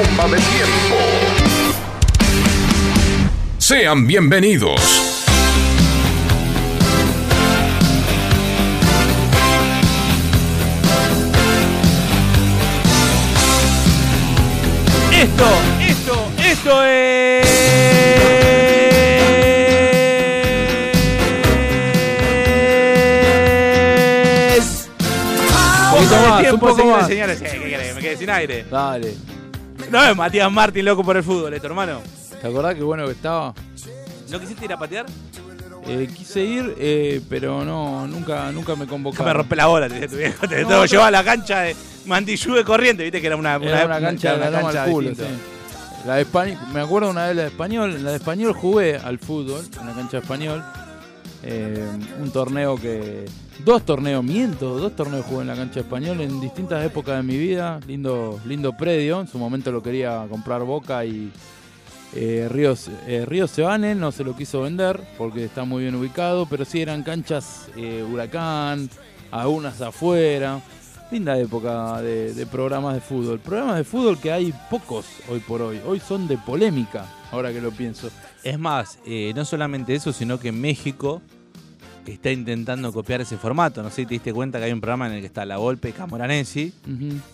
Bomba de Tiempo. Sean bienvenidos. Esto, esto, esto es. Un de más, tiempo, un poco señores más. y señores. Eh, ¿Qué querés? Me quedé sin aire. Dale. No es Matías Martín loco por el fútbol, esto, hermano. ¿Te acordás qué bueno que estaba? ¿No quisiste ir a patear? Eh, quise ir, eh, pero no, nunca, nunca me convocaron. romper la bola, te tu viejo. Te No, llevar a la cancha de Mandillú de corriente, viste que era una, Era una cancha de una la loma cancha al culo, sí. La de España, me acuerdo una vez la de español, en la de español jugué al fútbol, en la cancha de español. Eh, un torneo que. Dos torneos, miento, dos torneos jugué en la cancha de español en distintas épocas de mi vida. Lindo, lindo predio. En su momento lo quería comprar Boca y eh, Ríos, eh, Ríos Sebane no se lo quiso vender porque está muy bien ubicado, pero sí eran canchas eh, huracán, algunas afuera. Linda época de, de programas de fútbol. Programas de fútbol que hay pocos hoy por hoy. Hoy son de polémica, ahora que lo pienso. Es más, eh, no solamente eso, sino que México está intentando copiar ese formato. No sé si te diste cuenta que hay un programa en el que está La Volpe y Camoranesi,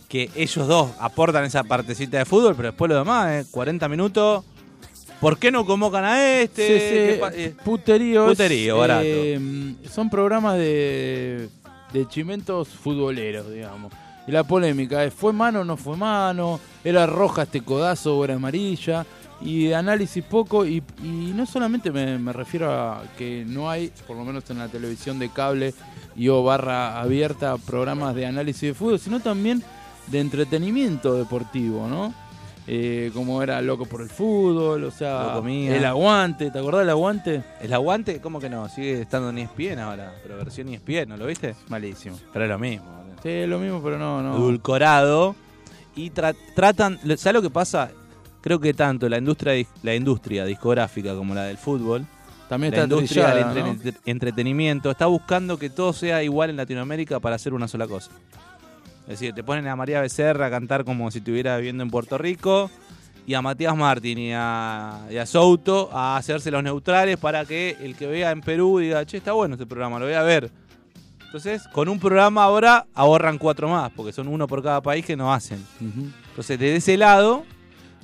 que ellos dos aportan esa partecita de fútbol, pero después lo demás, eh, 40 minutos. ¿Por qué no convocan a este? Sí, sí, ¿Qué pa- eh, puteríos. Puterío, barato. eh, son programas de, de chimentos futboleros, digamos. Y la polémica es, ¿fue mano o no fue mano? ¿Era roja este codazo o era amarilla? Y de análisis poco, y, no solamente me, me refiero a que no hay, por lo menos en la televisión de cable y o barra abierta, programas de análisis de fútbol, sino también de entretenimiento deportivo, ¿no? Eh, como era Loco por el Fútbol, o sea, el aguante, ¿te acordás del aguante? ¿El aguante? ¿Cómo que no? Sigue estando en ESPN ahora, pero versión E ESPN, ¿no lo viste? Malísimo. Pero es lo mismo. Sí, es lo mismo, pero no, no. edulcorado y tra- tratan, ¿sabes lo que pasa? Creo que tanto la industria la industria discográfica como la del fútbol, También la está industria del trillada, entre- ¿no? entretenimiento está buscando que todo sea igual en Latinoamérica para hacer una sola cosa. Es decir, te ponen a María Becerra a cantar como si estuviera viviendo en Puerto Rico y a Matías Martín y a, y a Souto a hacerse los neutrales para que el que vea en Perú diga, che, está bueno este programa, lo voy a ver. Entonces, con un programa ahora ahorran cuatro más, porque son uno por cada país que no hacen. Entonces, desde ese lado,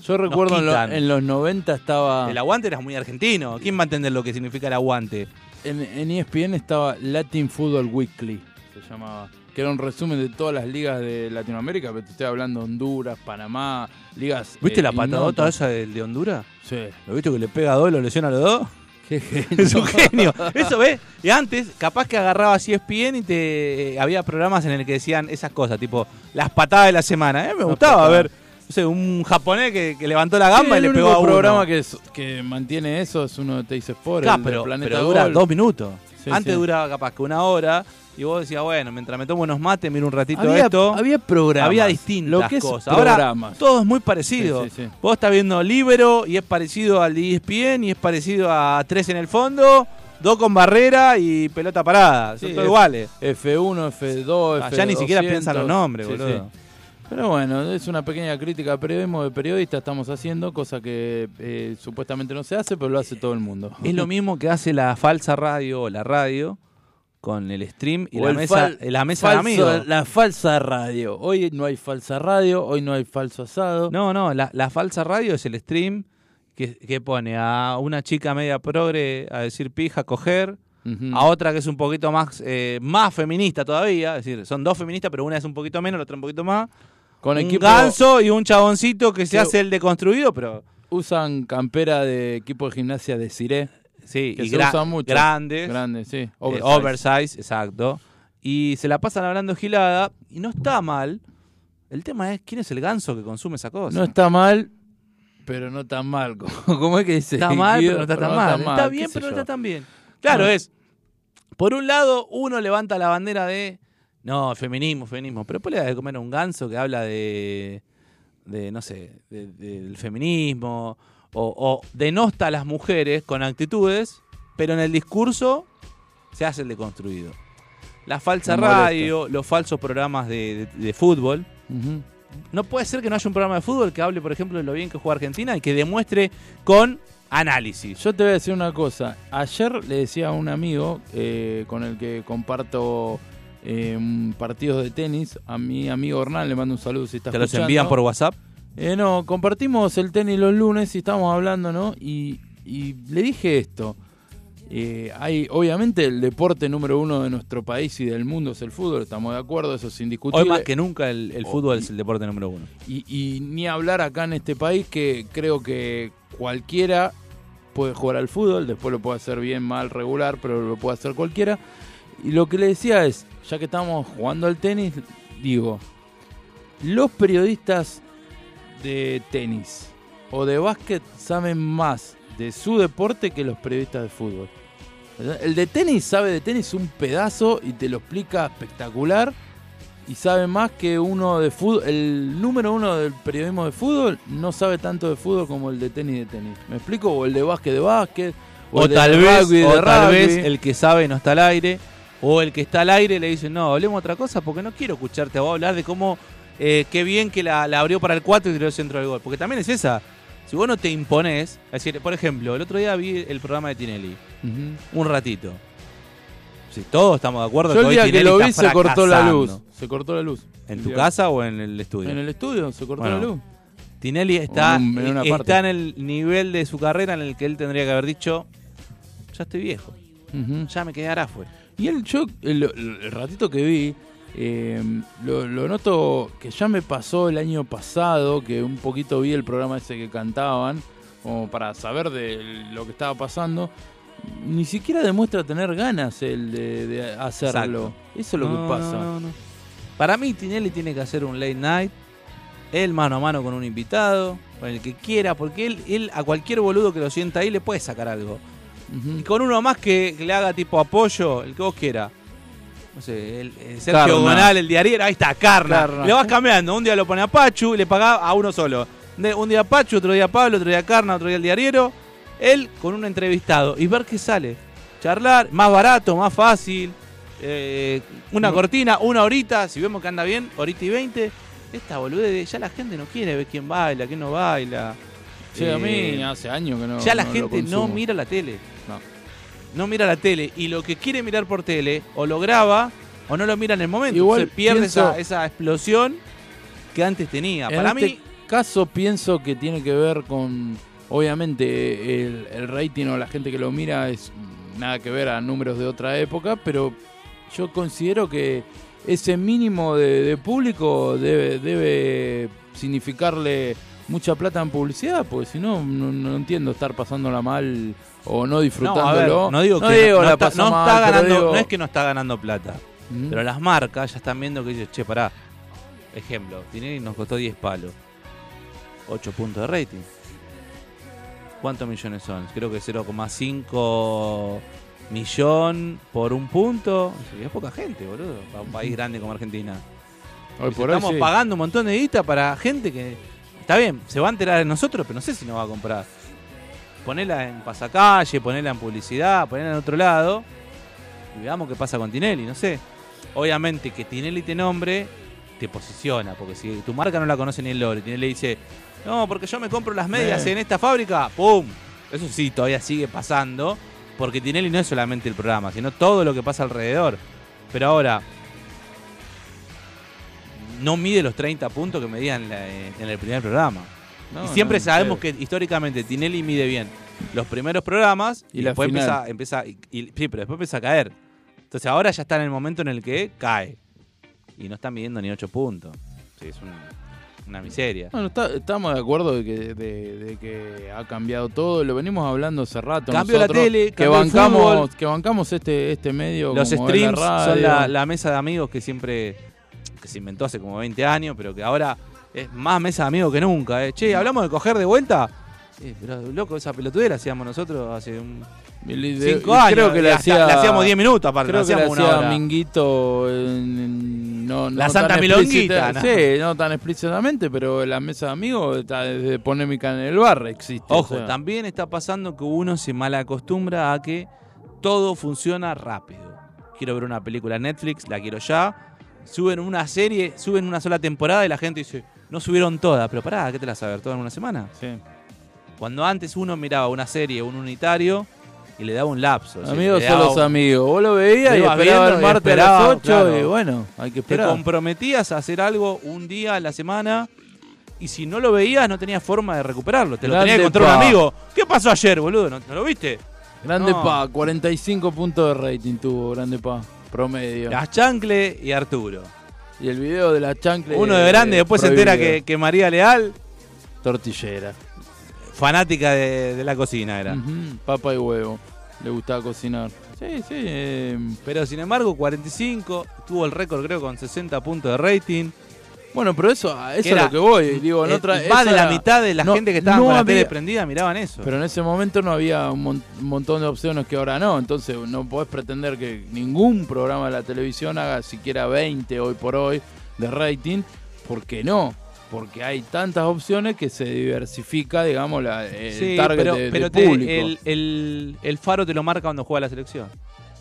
Yo recuerdo en, lo- quitan. en los 90 estaba. el aguante era muy argentino. ¿Quién va a entender lo que significa el aguante? En, en E ESPN estaba Latin Football Weekly, se llamaba. Que era un resumen de todas las ligas de Latinoamérica, pero te estoy hablando de Honduras, Panamá, ligas. ¿Viste eh, la patadota esa del de Honduras? Sí. ¿Lo viste que le pega a dos y lo lesiona a los dos? Qué genio. Es un genio. Eso, ¿ves? Y antes, capaz que agarraba así ESPN y te había programas en el que decían esas cosas, tipo las patadas de la semana. ¿eh? Me gustaba ver, no sé, un japonés que, que levantó la gamba Sí, y le el pegó a uno. programa que, es- que mantiene eso es uno de Teis Sport, Claro, el pero, Planeta pero dura dos minutos. Sí, Antes sí. duraba capaz que una hora y vos decías, bueno, mientras me tomo unos mates, miro un ratito Había, esto. había programas. Había distintas Lo que es cosas. Ahora programas. todo es muy parecido. Sí, sí, sí. Vos estás viendo Libero y es parecido al de E ESPN y es parecido a Tres en el fondo, dos con barrera y pelota parada. Son todos iguales. F1, F2, Ah, F200. ya ni siquiera piensan los nombres, boludo. Pero bueno, es una pequeña crítica periodismo de periodista estamos haciendo, cosa que eh, supuestamente no se hace, pero lo hace todo el mundo. Es lo mismo que hace la falsa radio o la radio con el stream y O la mesa, la mesa de amigos. La falsa radio. Hoy no hay falsa radio, hoy no hay falso asado. No, no, la, la falsa radio es el stream que, que pone a una chica media progre a decir pija, coger, Ujú. a otra que es un poquito más, eh, más feminista todavía, es decir, son dos feministas, pero una es un poquito menos, la otra un poquito más. Con un equipo ganso y un chaboncito que se hace el deconstruido, pero usan campera de equipo de gimnasia de Ciré. Sí, Que y se gra- usa mucho. grandes. Grande, sí. Eh, Oversize. oversize, exacto. Y se la pasan hablando gilada y no está mal. El tema es quién es el ganso que consume esa cosa. No está mal, pero no tan mal. ¿Cómo es que dice? está mal, pero no está tan mal. Está bien, pero no está tan bien. Claro, No. es. Por un lado, uno levanta la bandera de. No, feminismo, feminismo. Pero después le da de comer a un ganso que habla de. de no sé, de- del feminismo. O, o denosta a las mujeres con actitudes, pero en el discurso se hace el deconstruido. La falsa Me molesta. radio, los falsos programas de, de- de fútbol. No puede ser que no haya un programa de fútbol que hable, por ejemplo, de lo bien que juega Argentina y que demuestre con análisis. Yo te voy a decir una cosa. Ayer le decía a un amigo eh, con el que comparto eh, partidos de tenis, a mi amigo Hernán, le mando un saludo si está ¿Te los envían por WhatsApp? Eh, no, compartimos el tenis los lunes y estábamos hablando, ¿no? Y, y le dije esto. Eh, hay, obviamente, el deporte número uno de nuestro país y del mundo es el fútbol, estamos de acuerdo, eso es indiscutible. Hoy más que nunca el, el fútbol es el deporte número uno. Y, y ni hablar acá en este país que creo que cualquiera puede jugar al fútbol, después lo puede hacer bien, mal, regular, pero lo puede hacer cualquiera. Y lo que le decía es, ya que estamos jugando al tenis, digo, los periodistas de tenis o de básquet saben más de su deporte que los periodistas de fútbol. El de tenis sabe de tenis un pedazo y te lo explica espectacular y sabe más que uno de fútbol. El número uno del periodismo de fútbol no sabe tanto de fútbol como el de tenis de tenis. ¿Me explico? O el de básquet de básquet. O, el de tal vez, de o tal vez el que sabe no está al aire. O el que está al aire le dice, no, hablemos otra cosa porque no quiero escucharte a vos hablar de cómo, eh, qué bien que la, la abrió para el 4 y tiró el centro del gol. Porque también es esa. Si vos no te imponés, es decir, por ejemplo, el otro día vi el programa de Tinelli, un ratito. Si todos estamos de acuerdo Yo el día que lo vi se cortó la luz. Se cortó la luz. ¿En tu día- casa o en el estudio? En el estudio se cortó Bueno, la luz. Tinelli está, en eh, parte. está en el nivel de su carrera en el que él tendría que haber dicho, ya estoy viejo, ya me quedará afuera. Y él, yo, el, el ratito que vi, eh, lo, lo noto que ya me pasó el año pasado, que un poquito vi el programa ese que cantaban, como para saber de lo que estaba pasando. Ni siquiera demuestra tener ganas el de, de hacerlo. Exacto. Eso es lo No, que pasa. no, no. Para mí Tinelli tiene que hacer un late night, él mano a mano con un invitado, con el que quiera, porque él, él a cualquier boludo que lo sienta ahí le puede sacar algo. Y con uno más que, que le haga tipo apoyo, el que vos quiera. No sé, el, el Sergio. Gonal, el diariero, ahí está, Carna. Carna. Le vas cambiando, un día lo pone a Pachu y le paga a uno solo. Un día Pachu, otro día Pablo, otro día Carna, otro día el diariero. Él con un entrevistado y ver qué sale. Charlar, más barato, más fácil. eh, una No. cortina, una horita, si vemos que anda bien, horita y veinte. Esta boludez, ya la gente no quiere ver quién baila, quién no baila. Sí, a Eh, mí hace años que no. ya la no gente no mira la tele. No. No mira la tele. Y lo que quiere mirar por tele, o lo graba, o no lo mira en el momento. Igual se pierde pienso- esa, esa explosión que antes tenía. En Para este mí, caso pienso que tiene que ver con, obviamente, el, el rating o la gente que lo mira es nada que ver a números de otra época, pero yo considero que ese mínimo de, de público debe, debe significarle mucha plata en publicidad, porque si no, no, entiendo estar pasándola mal o no no, a ver, disfrutándolo. no digo que no, la está, mal, ganando, digo- no es que no está ganando plata. Pero las marcas ya están viendo que dice, che, pará. Ejemplo, Tinelli nos costó 10 palos. 8 puntos de rating. ¿Cuántos millones son? Creo que 0,5 millón por un punto. Es poca gente, boludo, para un país grande como Argentina. Hoy hoy Estamos sí. pagando un montón de guita para gente que. Está bien, se va a enterar de nosotros, pero no sé si nos va a comprar. Ponela en pasacalle, ponela en publicidad, ponela en otro lado. Y veamos qué pasa con Tinelli, no sé. Obviamente que Tinelli te nombre, te posiciona, porque si tu marca no la conoce ni el lore, Tinelli dice, no, porque yo me compro las medias en esta fábrica, ¡pum! Eso sí, todavía sigue pasando, porque Tinelli no es solamente el programa, sino todo lo que pasa alrededor. Pero ahora, no mide los 30 puntos que medía en, la- en el primer programa. No, y siempre no, sabemos que históricamente Tinelli mide bien los primeros programas Y y, después final. empieza, empieza y- y- sí, pero después empieza a caer. Entonces ahora ya está en el momento en el que cae. Y no está midiendo ni 8 puntos. Sí, es un- una miseria. Bueno, está- estamos de acuerdo de que, de, de que ha cambiado todo, lo venimos hablando hace rato. Cambió la tele, que bancamos, que bancamos este, este medio. Los como streams la son la mesa de amigos que siempre que se inventó hace como 20 años, pero que ahora es más mesa de amigos que nunca. ¿eh? Che, ¿hablamos de coger de vuelta? Eh, pero loco, esa pelotudera la hacíamos nosotros hace un Y le- de- 5 y años. Creo que hacía, le hacíamos 10 minutos aparte, Creo le que le hacíamos una hacía hora. Minguito. en- en- no, La no Santa Milonguita, ¿no? Sí, no tan explícitamente, pero la mesa de amigos está desde polémica en el bar existe. Ojo, o sea. también está pasando que uno se malacostumbra a que todo funciona rápido. Quiero ver una película en Netflix, la quiero ya. Suben una serie, suben una sola temporada y la gente dice, no subieron todas, pero pará, ¿qué te las vas a ver todas en una semana? Sí. Cuando antes uno miraba una serie, un unitario, y le daba un lapso. Amigos le son los un- amigos. Vos lo veías y esperaba el martes a las esperaba, 8 claro. y bueno, hay que Te esperar. comprometías a hacer algo un día a la semana y si no lo veías no tenías forma de recuperarlo. Te lo tenía que contar un amigo. ¿Qué pasó ayer, boludo? ¿No, no lo viste? Grande No. Pa, 45 puntos de rating tuvo Grande Pa, promedio. Las Chancle y Arturo. Y el video de la chancla. Uno de grande, después se entera que, que María Leal, Tortillera. fanática de, de la cocina era. Papa y huevo. Le gustaba cocinar. Sí, sí. eh, Pero sin embargo, 45, tuvo el récord creo con 60 puntos de rating. Bueno, pero eso, a eso es lo que voy. Digo, no Eh, tra- más de la mitad de la no- gente que estaba no con la había- tele prendida miraban eso. Pero en ese momento no había un, mon- un montón de opciones que ahora no. Entonces no podés pretender que ningún programa de la televisión haga siquiera 20 hoy por hoy de rating. ¿Por qué no? Porque hay tantas opciones que se diversifica, digamos, la, el Sí, target pero, de, de pero te- público. el, el- el faro te lo marca cuando juega la selección.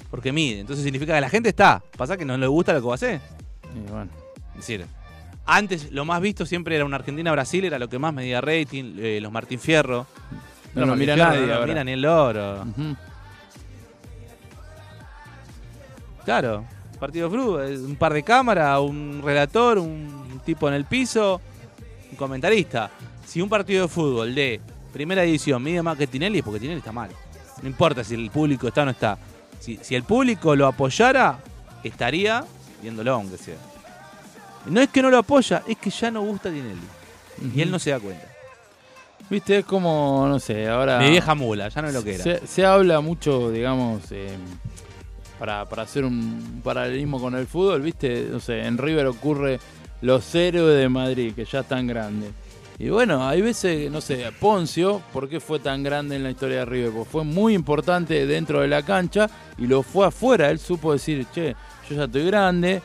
Porque mide. Entonces significa que la gente está. Pasa que no le gusta lo que va a hacer. Y bueno. Es decir, antes lo más visto siempre era una Argentina-Brasil, era lo que más medía rating, eh, los Martín Fierro. No lo Martín mira Fierro nadie No ahora. mira ni el loro. Ujú. Claro, partido fútbol, es un par de cámaras, un relator, un tipo en el piso, un comentarista. Si un partido de fútbol de primera edición mide más que Tinelli, es porque Tinelli está mal. No importa si el público está o no está. Si, si el público lo apoyara, estaría viéndolo, aunque sea. No es que no lo apoya, es que ya no gusta Tinelli. Y él no se da cuenta. Viste, es como, no sé, ahora... Mi vieja mula, ya no es lo que era. Se, se habla mucho, digamos, eh, para, para hacer un paralelismo con el fútbol, ¿viste? No sé, en River ocurre los héroes de Madrid, que ya están grandes. Y bueno, hay veces, no sé, Poncio, ¿por qué fue tan grande en la historia de River? Porque fue muy importante dentro de la cancha y lo fue afuera. Él supo decir, che, yo ya estoy grande,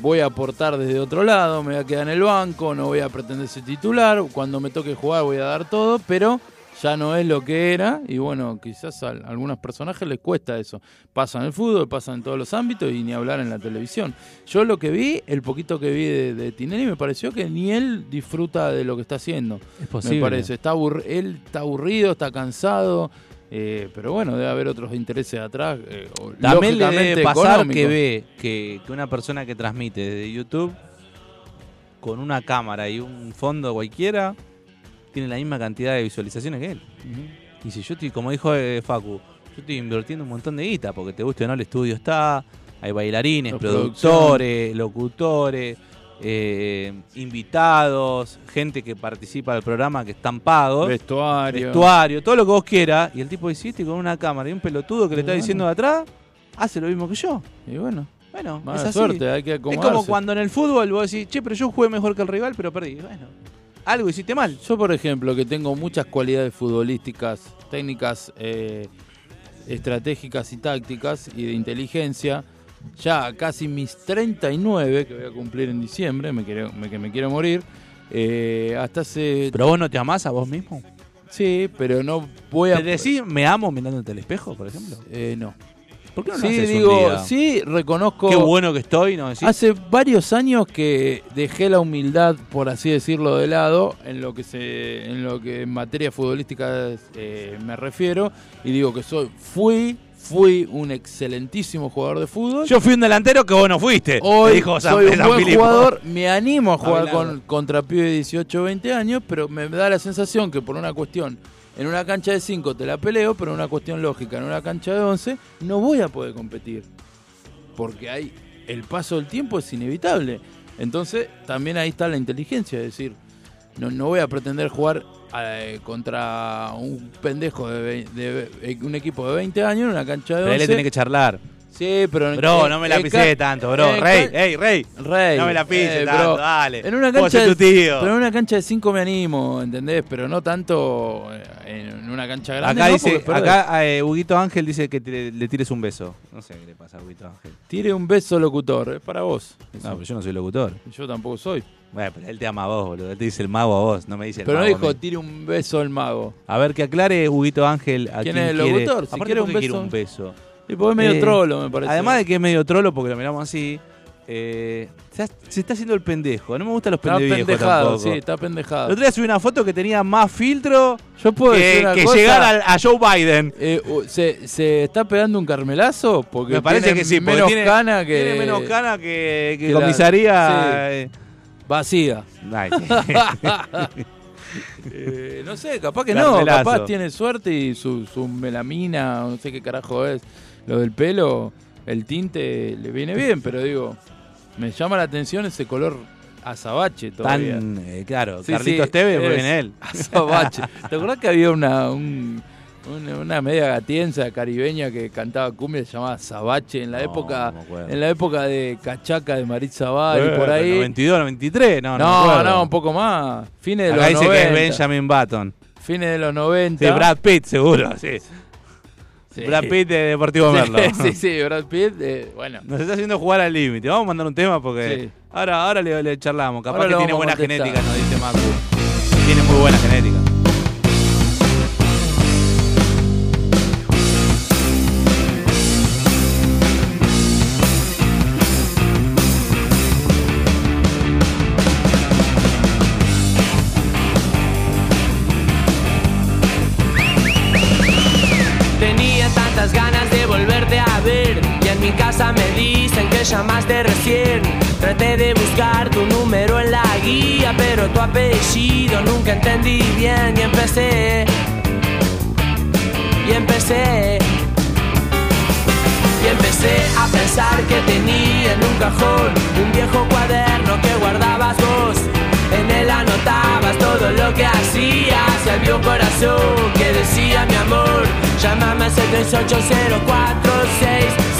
voy a aportar desde otro lado, me voy a quedar en el banco, no voy a pretender ser titular, cuando me toque jugar voy a dar todo, pero ya no es lo que era y bueno, quizás a algunos personajes les cuesta eso. Pasa en el fútbol, pasa en todos los ámbitos y ni hablar en la televisión. Yo lo que vi, el poquito que vi de, de Tinelli, me pareció que ni él disfruta de lo que está haciendo. Es Me parece, está él está aburrido, está cansado. Eh, pero bueno, debe haber otros intereses atrás. eh, También le debe pasar que ve que, que una persona que transmite desde YouTube con una cámara y un fondo cualquiera tiene la misma cantidad de visualizaciones que él. Y si yo estoy, como dijo eh, Facu, yo estoy invirtiendo un montón de guita, porque te guste o no, el estudio está, hay bailarines, La productores, locutores, eh, invitados, gente que participa del programa que están pagos Vestuario. vestuario, todo lo que vos quieras, y el tipo dice, "Este con una cámara y un pelotudo que le está Bueno. diciendo de atrás, hace lo mismo que yo. Y bueno, Bueno, es mala así. suerte, hay que es como cuando en el fútbol vos decís, che, pero yo jugué mejor que el rival, pero perdí. Bueno, algo hiciste mal. Yo, por ejemplo, que tengo muchas cualidades futbolísticas, técnicas, eh, estratégicas y tácticas y de inteligencia, ya casi mis 39, que voy a cumplir en diciembre, me quiero, me, que me quiero morir, eh, hasta hace... Pero vos no te amás a vos mismo. sí, pero no voy a... ¿Te decís me amo mirándote al espejo, por ejemplo? Eh, no. ¿Por qué no lo Sí, haces un digo, día? sí, reconozco... Qué bueno que estoy, ¿no? Decís, Hace varios años que dejé la humildad, por así decirlo, de lado en lo que se, en lo que en materia futbolística eh, me refiero y digo que soy, fui, fui un excelentísimo jugador de fútbol. Yo fui un delantero que vos no fuiste. Hoy dijo San- soy un San buen Filipo. jugador, me animo a jugar con, contra pibes de 18 o 20 años, pero me da la sensación que por una cuestión, en una cancha de 5 te la peleo, pero en una cuestión lógica, en una cancha de 11, no voy a poder competir. Porque hay el paso del tiempo es inevitable. Entonces, también ahí está la inteligencia, es decir, no, no voy a pretender jugar eh, contra un pendejo de, de ve- un equipo de 20 años en una cancha de 11. Pero él le tiene que charlar. Sí, pero Bro, en- no me la pisé tanto, bro. Rey, ca- ey, rey. Rey. No me la pises eh, tanto, dale. En una cancha de, tu tío. Pero en una cancha de 5 me animo, ¿entendés? Pero no tanto eh, en una cancha grande. Acá no, dice, acá eh, Huguito Ángel dice que te- le tires un beso. No sé qué le pasa a Huguito Ángel. Tire un beso locutor, es para vos. No, pero yo no soy locutor. Yo tampoco soy. Bueno, pero él te ama a vos, boludo. Él te dice el mago a vos, no me dice el Pero no mago dijo, tire un beso al mago. A ver, que aclare Huguito Ángel a ¿Quién quién es el quiere. locutor? Si Aparte, quiere ¿por un beso. un beso. Y porque es medio Eh, trolo, me parece. Además de que es medio trolo porque lo miramos así, eh, se, está haciendo el pendejo. No me gustan los está pendeviejos pendejado, tampoco. sí, está El pendejado. otro día subí una foto que tenía más filtro Yo puedo decir que, una que cosa, llegar a, Joe Biden. eh, ¿se, ¿Se está pegando un carmelazo? Porque Me parece tiene que sí, menos tiene, cana que... tiene menos cana que, que que la- comisaría. sí. Vacía. Eh, no sé, capaz que no, capaz tiene suerte y su, su melamina, no sé qué carajo es, lo del pelo, el tinte le viene bien, pero digo, me llama la atención ese color azabache todavía. Tan, eh, claro, Sí, Carlitos sí, Tevez, porque es viene él. Azabache. ¿Te acordás que había una, un- una, una media gatienza caribeña que cantaba cumbia se llamaba Azabache en la No, época no en la época de Cachaca de Maritza Bar y Eh, por ahí? 92, 93, no, no. no, no, un poco más. Fines de Acá los dice 90. que es Benjamin Button. Fines de los 90. Sí, Brad Pitt, seguro, sí. Sí. Brad Pitt de Deportivo Merlo. Sí, sí, Brad Pitt. eh, bueno, Nos está haciendo jugar al límite. Vamos a mandar un tema porque Sí. ahora, ahora le, le charlamos. Capaz Ahora que tiene buena genética, nos dice Macu. Tiene muy buena genética. Que llamaste recién. Traté de buscar tu número en la guía, pero tu apellido nunca entendí bien y empecé. Y empecé. Y empecé a pensar que tenía en un cajón un viejo cuaderno que guardabas vos. En él anotabas todo lo que hacías y había un corazón que decía mi amor. Llámame al 7804665.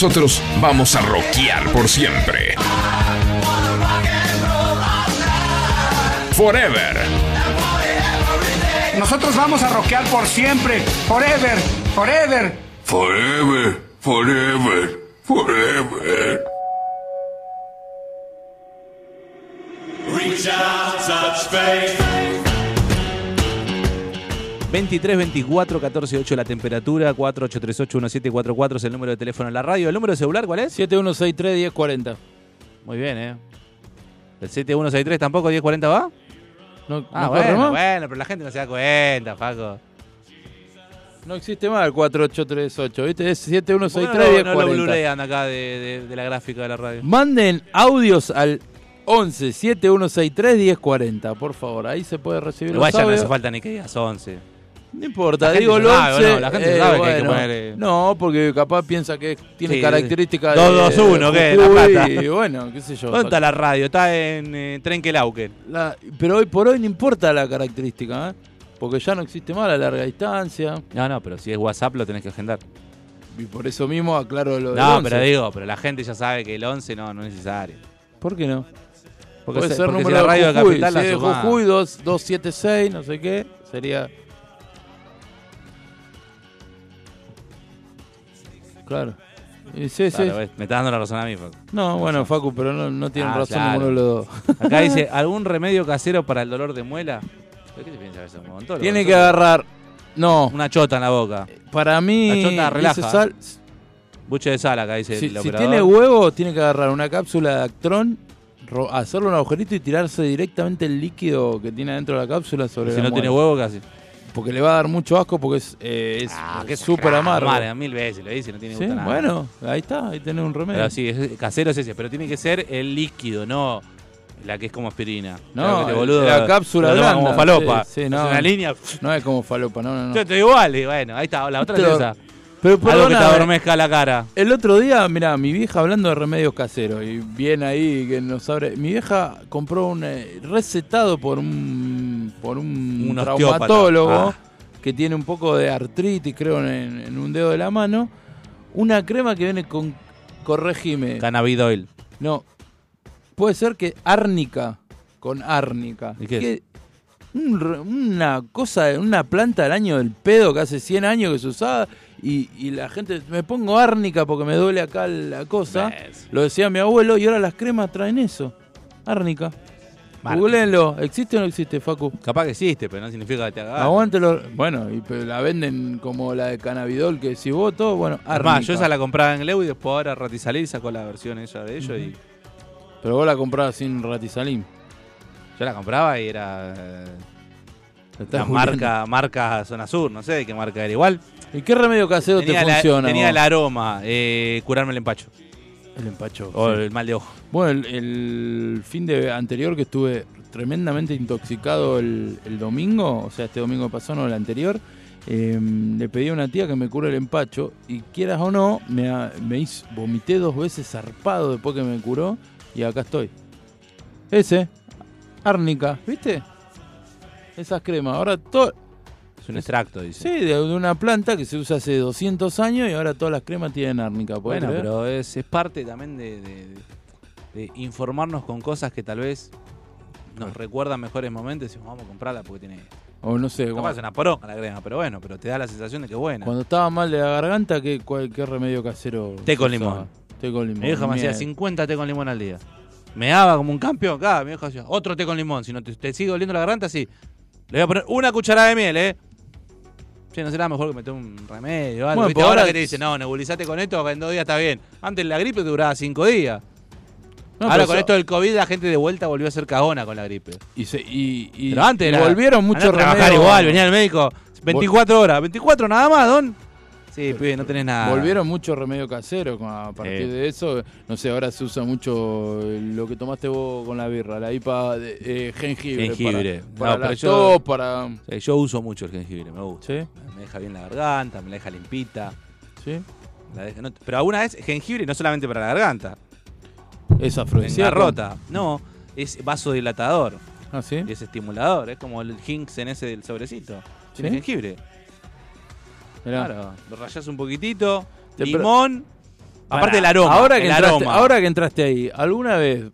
Nosotros vamos a rockear por siempre. Forever. Nosotros vamos a rockear por siempre. Forever. Forever. Forever, forever, forever. Reach out, touch space. 23 24 14 8 la temperatura, 4838 1744 es el número de teléfono en la radio. ¿El número de celular cuál es? 7163-1040. Muy bien, ¿eh? ¿El 7163 tampoco 1040 va? No, Ah, no bueno, más. bueno, pero la gente no se da cuenta, Paco. No existe más el 4838, ¿viste? Es ¿Por qué no lo- 7163-1040. no lo blurean acá de, de- de la gráfica de la radio. Manden audios al 11 7163 1040, por favor. Ahí se puede recibir los ya no hace falta ni que digas 11. No importa, digo el se sabe, 11. ¿o no? La gente sabe que hay que poner, No, porque capaz piensa que tiene Sí, características 221, ¿qué? La Plata. Y bueno, qué sé yo. ¿Dónde está la radio? Está en eh, Trenquelauquen. La- pero hoy por hoy no importa la característica, ¿eh? Porque ya no existe más la larga distancia. No, no, pero si es WhatsApp lo tenés que agendar. Y por eso mismo aclaro lo del No, 11. pero digo, pero la gente ya sabe que el 11 no, no es necesario. ¿Por qué no? Porque, Puede se- ser porque si número la radio de de Jujuy. Capital si la de. Jujuy 2, 276, no sé qué, sería... Claro. Y sí, sí. Ves, me está dando la razón a mí, Paco. No, bueno, Facu, pero no, no tienen Ah, razón claro. ninguno de los dos. Acá dice, ¿algún remedio casero para el dolor de muela? ¿Pero ¿Qué te piensas eso? Un Tiene que agarrar... No, Una chota en la boca. para mí... La chota relaja. sal- Buche de sal acá dice si el si tiene huevo, tiene que agarrar una cápsula de Actron, ro- hacerle un agujerito y tirarse directamente el líquido que tiene dentro de la cápsula sobre Y si la no tiene huevo, ¿qué hace? Porque le va a dar mucho asco porque es eh, Ah, súper amargo. Amarga, mil veces lo dice, no tiene Sí, gusto nada. bueno, ahí está, ahí tenés un remedio. Pero sí, es, casero es ese, pero tiene que ser el líquido, no la que es como aspirina. No, te el- boludo, la cápsula blanda, como falopa. sí, sí, Es no. una línea. No es como falopa, no, no, no. Yo estoy igual, y bueno, ahí está, la otra es Pero- esa. Pero Algo que te adormezca la cara. El otro día, mira, mi vieja hablando de remedios caseros y bien ahí que nos abre. Mi vieja compró un eh, recetado por un por un, traumatólogo Ah. que tiene un poco de artritis, creo, en, en un dedo de la mano. Una crema que viene con corregime. Cannabidoil. No. Puede ser que árnica con árnica. ¿Y qué es? Un una cosa, una planta del año del pedo que hace 100 años que se usaba y, y la gente, me pongo árnica porque me duele acá la cosa. Lo decía mi abuelo y ahora las cremas traen eso. Árnica. Googleenlo. ¿Existe o no existe, Facu? Capaz que existe, pero no significa que te haga. Aguántelo. Bueno, y pero la venden como la de cannabidol que si vos todo, bueno. Además, yo esa la compraba en Leu y después ahora Ratisalir sacó la versión ella de ellos y Pero vos la comprabas sin ratisalim. yo la compraba y era eh, la marca, marca Zona Sur, no sé de qué marca era igual. ¿Y qué remedio casero Tenía, te la- funciona? tenía vos? el aroma, eh, curarme el empacho El empacho. o sí. el mal de ojo. Bueno, el, el fin de anterior que estuve tremendamente intoxicado el, el domingo, o sea, este domingo pasado, no el anterior, eh, le pedí a una tía que me cure el empacho y quieras o no, me, me hizo, vomité dos veces zarpado después que me curó y acá estoy. Ese, árnica, ¿viste? Esas cremas, ahora todo... Un extracto, dice. Sí, de, una planta que se usa hace 200 años y ahora todas las cremas tienen árnica. ¿podés Bueno, creer? pero es, es parte también de, de- de informarnos con cosas que tal vez nos recuerdan mejores momentos y decimos, vamos a comprarla porque tiene. O no sé, Capaz una poronga la crema, pero bueno, pero te da la sensación de que es buena. Cuando estaba mal de la garganta, ¿qué, cuál- qué remedio casero? Té con usaba? limón. Té con limón. Mi vieja me hacía miel. 50 té con limón al día. Me daba como un campeón. Acá, mi vieja hacía otro té con limón. Si no te, te sigue oliendo la garganta, sí. Le voy a poner una cucharada de miel, ¿eh? Che, no será mejor que meter un remedio algo. Bueno, ¿viste? pero ahora, ahora- que te dice, no, nebulizate con esto, que en dos días está bien. Antes la gripe duraba cinco días. No, ahora con esto del COVID, la gente de vuelta volvió a ser cagona con la gripe. Y, se- y, y- Pero antes y volvieron muchos remedios. igual, venía el médico 24 horas. 24 nada más, don. Sí, pibe, no tenés nada. Volvieron muchos remedios caseros con- a partir de eso. No sé, ahora se usa mucho lo que tomaste vos con la birra, la IPA de eh, jengibre. Jengibre. Para, para No, la yo- para... Sí, yo uso mucho el jengibre, me gusta. ¿Sí? Me deja bien la garganta, me la deja limpita. ¿Sí? la deja- no- pero alguna vez jengibre no solamente para la garganta. Es afrodisíaco. rota. No, es vasodilatador. Ah, sí. Es estimulador, es como el Hinks en ese del sobrecito. Tiene jengibre. Mirá. Claro, lo rayás un poquitito, Te- limón. Pará, aparte del aroma. Ahora que, el entraste, aroma. ahora que entraste ahí, ¿alguna vez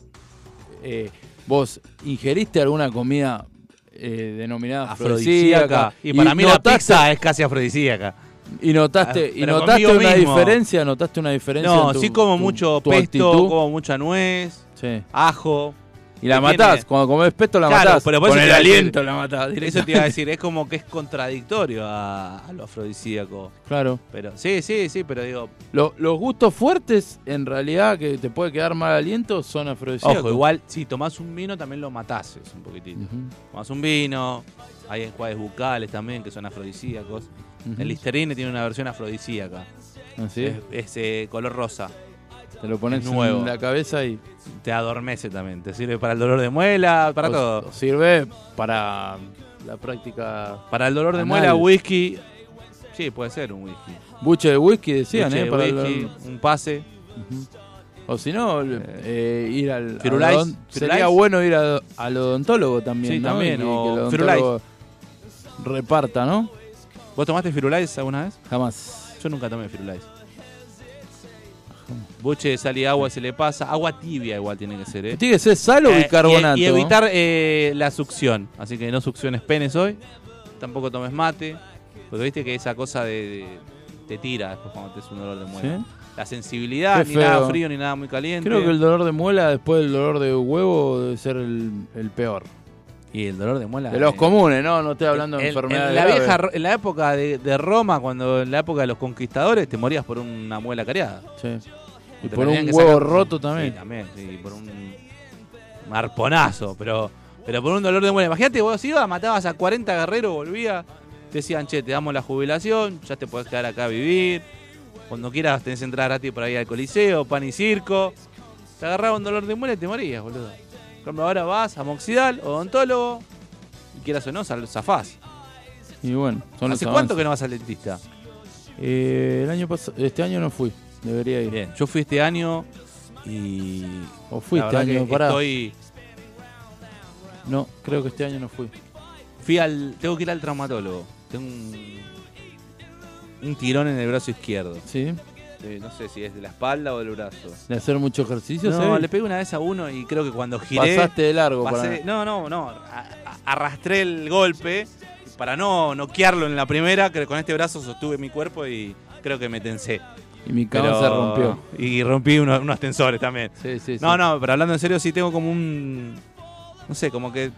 eh, vos ingeriste alguna comida eh, denominada afrodisíaca. afrodisíaca? Y para mí la pizza es casi afrodisíaca. Y notaste, Ah, y notaste una mismo. diferencia, notaste una diferencia. No, en tu- sí como tu- mucho tu pesto, actitud? como mucha nuez, Sí. ajo. Y la matás, tiene- cuando comes pesto la Claro, matás. pero Con el decir- aliento la matás. Eso te iba a decir, es como que es contradictorio a, a lo afrodisíaco. Claro. Pero sí, sí, sí, pero digo, Lo- los gustos fuertes, en realidad, que te puede quedar mal aliento, son afrodisíacos. ojo, igual si tomás un vino también lo matás un poquitito. Ujú, Tomás un vino, hay enjuagues bucales también que son afrodisíacos. El Listerine tiene una versión afrodisíaca. Es, es, eh, color rosa. Te lo pones es nuevo. en la cabeza y Te adormece también. Te sirve para el dolor de muela, para o- todo. o sirve para la práctica. Para el dolor de muela, whisky. Sí, puede ser un whisky. Buche de whisky, decían, ¿eh? de Para el- whisky, un pase. O si no, eh, ir al. Firulais. al Sería Firulais. bueno ir a- al odontólogo también. Sí, ¿no? también, Y o que el odontólogo reparta, ¿no? ¿Vos tomaste Firulais alguna vez? Jamás. Yo nunca tomé Firulais. Buche de sal y agua se le pasa. Agua tibia igual tiene que ser, ¿eh? Tiene que ser sal o Eh, bicarbonato. Y, y evitar eh, la succión. Así que no succiones penes hoy. Tampoco tomes mate. Porque viste que esa cosa de, de- te tira después cuando te es un dolor de muela. ¿Sí? La sensibilidad, ni nada frío ni nada muy caliente. Creo que el dolor de muela después del dolor de huevo debe ser el, el peor. Y el dolor de muela. De los eh, comunes, no, no estoy hablando de en, enfermedades. en la vieja, en la época de, de Roma, cuando en la época de los conquistadores, te morías por una muela cariada. Sí. Y por un huevo sacar- roto también. Sí, también, sí, por un arponazo, pero, pero por un dolor de muela. Imagínate, vos ibas, matabas a 40 guerreros, volvías, te decían, che, te damos la jubilación, ya te podés quedar acá a vivir. Cuando quieras tenés entrada gratis por ahí al coliseo, pan y circo. Te agarraba un dolor de muela y te morías, boludo. Por ejemplo, ahora vas a Moxidal, odontólogo, y quieras o no, zafás. Y bueno, son los ¿Hace cuánto que no vas al dentista? Eh, el año este año no fui. Debería ir. Bien, yo fui este año y. O fui la este año, que estoy. No, creo que este año no fui. Fui al. Tengo que ir al traumatólogo. Tengo un. Un tirón en el brazo izquierdo. ¿Sí? No sé si es de la espalda o del brazo. De hacer mucho ejercicio, No, le pegué una vez a uno y creo que cuando giré. Pasaste de largo pasé- para... No, no, no. a- arrastré el golpe para no noquearlo en la primera. Con este brazo sostuve mi cuerpo y creo que me tensé. Y mi cama se rompió. Y rompí unos, unos tensores también. Sí, sí, sí. No, no, pero hablando en serio, sí tengo como un. No sé, como que.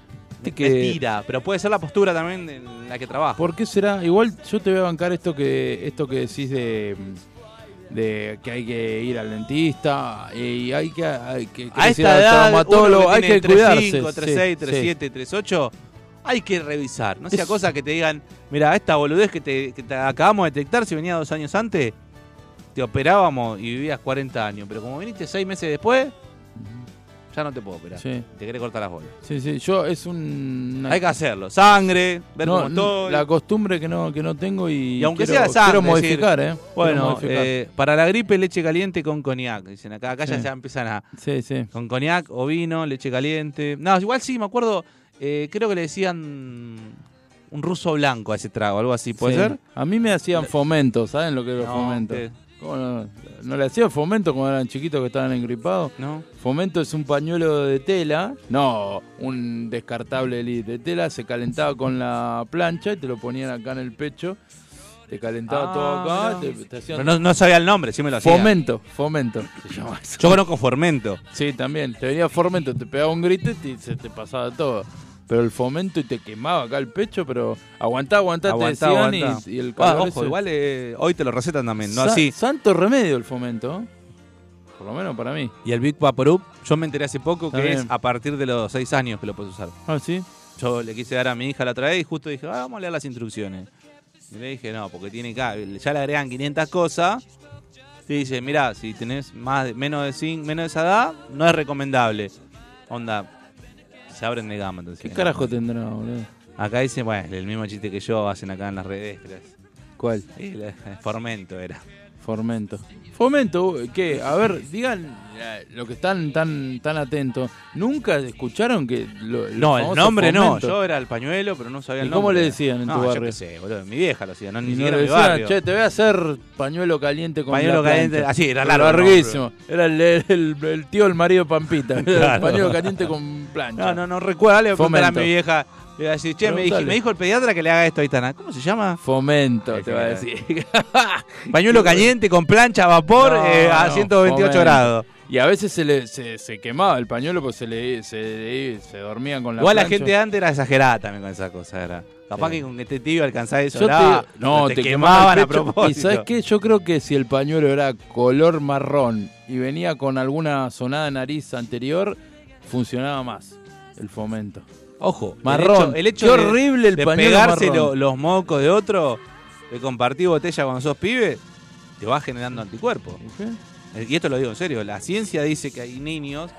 Me, que- tira, pero puede ser la postura también en la que trabajo. ¿Por qué será? Igual yo te voy a bancar esto que esto que decís de, de que hay que ir al dentista y hay que, hay que a esta al edad, traumatólogo, hay que cuidarse. 35, 36, Sí, 37, 38, hay que revisar. No sea Es- cosa que te digan, mira, esta boludez que te, que te acabamos de detectar, si venía dos años antes, te operábamos y vivías 40 años. Pero como viniste seis meses después, ya no te puedo operar. Sí, Te querés cortar las bolas. sí, sí. Yo es un... una- Hay que hacerlo. Sangre, ver no, cómo estoy. La costumbre que no, que no tengo y, Y aunque quiero, sea sangre, quiero decir, modificar, ¿eh? Bueno, modificar. eh, para la gripe, leche caliente con coñac. Dicen acá, acá ya Sí. se empiezan a. sí, sí. Con coñac o vino, leche caliente. No, igual sí, me acuerdo. eh, creo que le decían un ruso blanco a ese trago, algo así, ¿puede Sí. ser? A mí me hacían fomento, ¿saben lo que es No, fomentos? ¿qué? ¿Cómo no? ¿No le hacían fomento cuando eran chiquitos que estaban engripados? ¿No? Fomento es un pañuelo de tela, no un descartable de tela, se calentaba con la plancha y te lo ponían acá en el pecho, te calentaba Ah, todo acá, te, te hacían Pero no, no sabía el nombre, sí me lo hacía. fomento, fomento se llama eso. Yo conozco Formento. Sí, también, te venía fomento, te pegaba un grito y te- se te pasaba todo. Pero el fomento y te quemaba acá el pecho, pero aguantá, aguantá, Aguantá, te decían y- aguantá. Y, el Ah, calor ojo, ese- igual eh, hoy te lo recetan también, no Sa- así. Santo remedio el fomento, ¿eh? por lo menos para mí. Y el Big Vaporub, yo me enteré hace poco que es a partir de los 6 años que lo puedes usar. Ah, sí. Yo le quise dar a mi hija la otra vez y justo dije, ah, vamos a leer las instrucciones. Y le dije, no, porque tiene acá, ya le agregan 500 cosas. Y dice, mirá, si tenés más de- menos, de menos de esa edad, no es recomendable. Onda, se abren de gama. Entonces, ¿Qué carajo tendrá, boludo? Acá dice, bueno, el mismo chiste que yo hacen acá en las redes. ¿Cuál? Y le- Formento era. Formento. Fomento, ¿qué? A ver, digan eh, lo que están tan tan atentos. ¿Nunca escucharon que lo, No, el nombre no. Fomento? Yo era el pañuelo, pero no sabía el ¿Y nombre. cómo le decían en no, tu yo barrio? qué sé, boludo. Mi vieja lo hacía, no, ni no siquiera le mi decían, barrio. che, te voy a hacer pañuelo caliente con Pañuelo la caliente, plancha". así, era largo el Larguísimo. Era el, el- el tío del marido Pampita. Claro. pañuelo caliente con plancha. No, no, no recuerdo. Le voy a Fomento. mi vieja. Le voy a decir, che, me, dijo el pediatra que le haga esto a Aitana. ¿Cómo se llama? Fomento, te va a decir. Pañuelo caliente con plancha a vapor No, eh, a no, 128 fomento. grados. Y a veces se, le, se, se quemaba el pañuelo porque se le se, le- se dormían con la Igual la gente de antes era exagerada también con esa cosa. Era. Capaz Sí. que con este tibio alcanzaba eso. Te, no, te, te, quemaban quemaba a propósito. Y sabes qué, yo creo que si el pañuelo era color marrón y venía con alguna sonada de nariz anterior, funcionaba más el fomento. Ojo, Marrón. El hecho, Qué el hecho de- horrible el de pañuelo pegarse marrón. lo- los mocos de otro, de compartir botella cuando sos pibe, te va generando anticuerpos. Eh, Y esto lo digo en serio, la ciencia dice que hay niños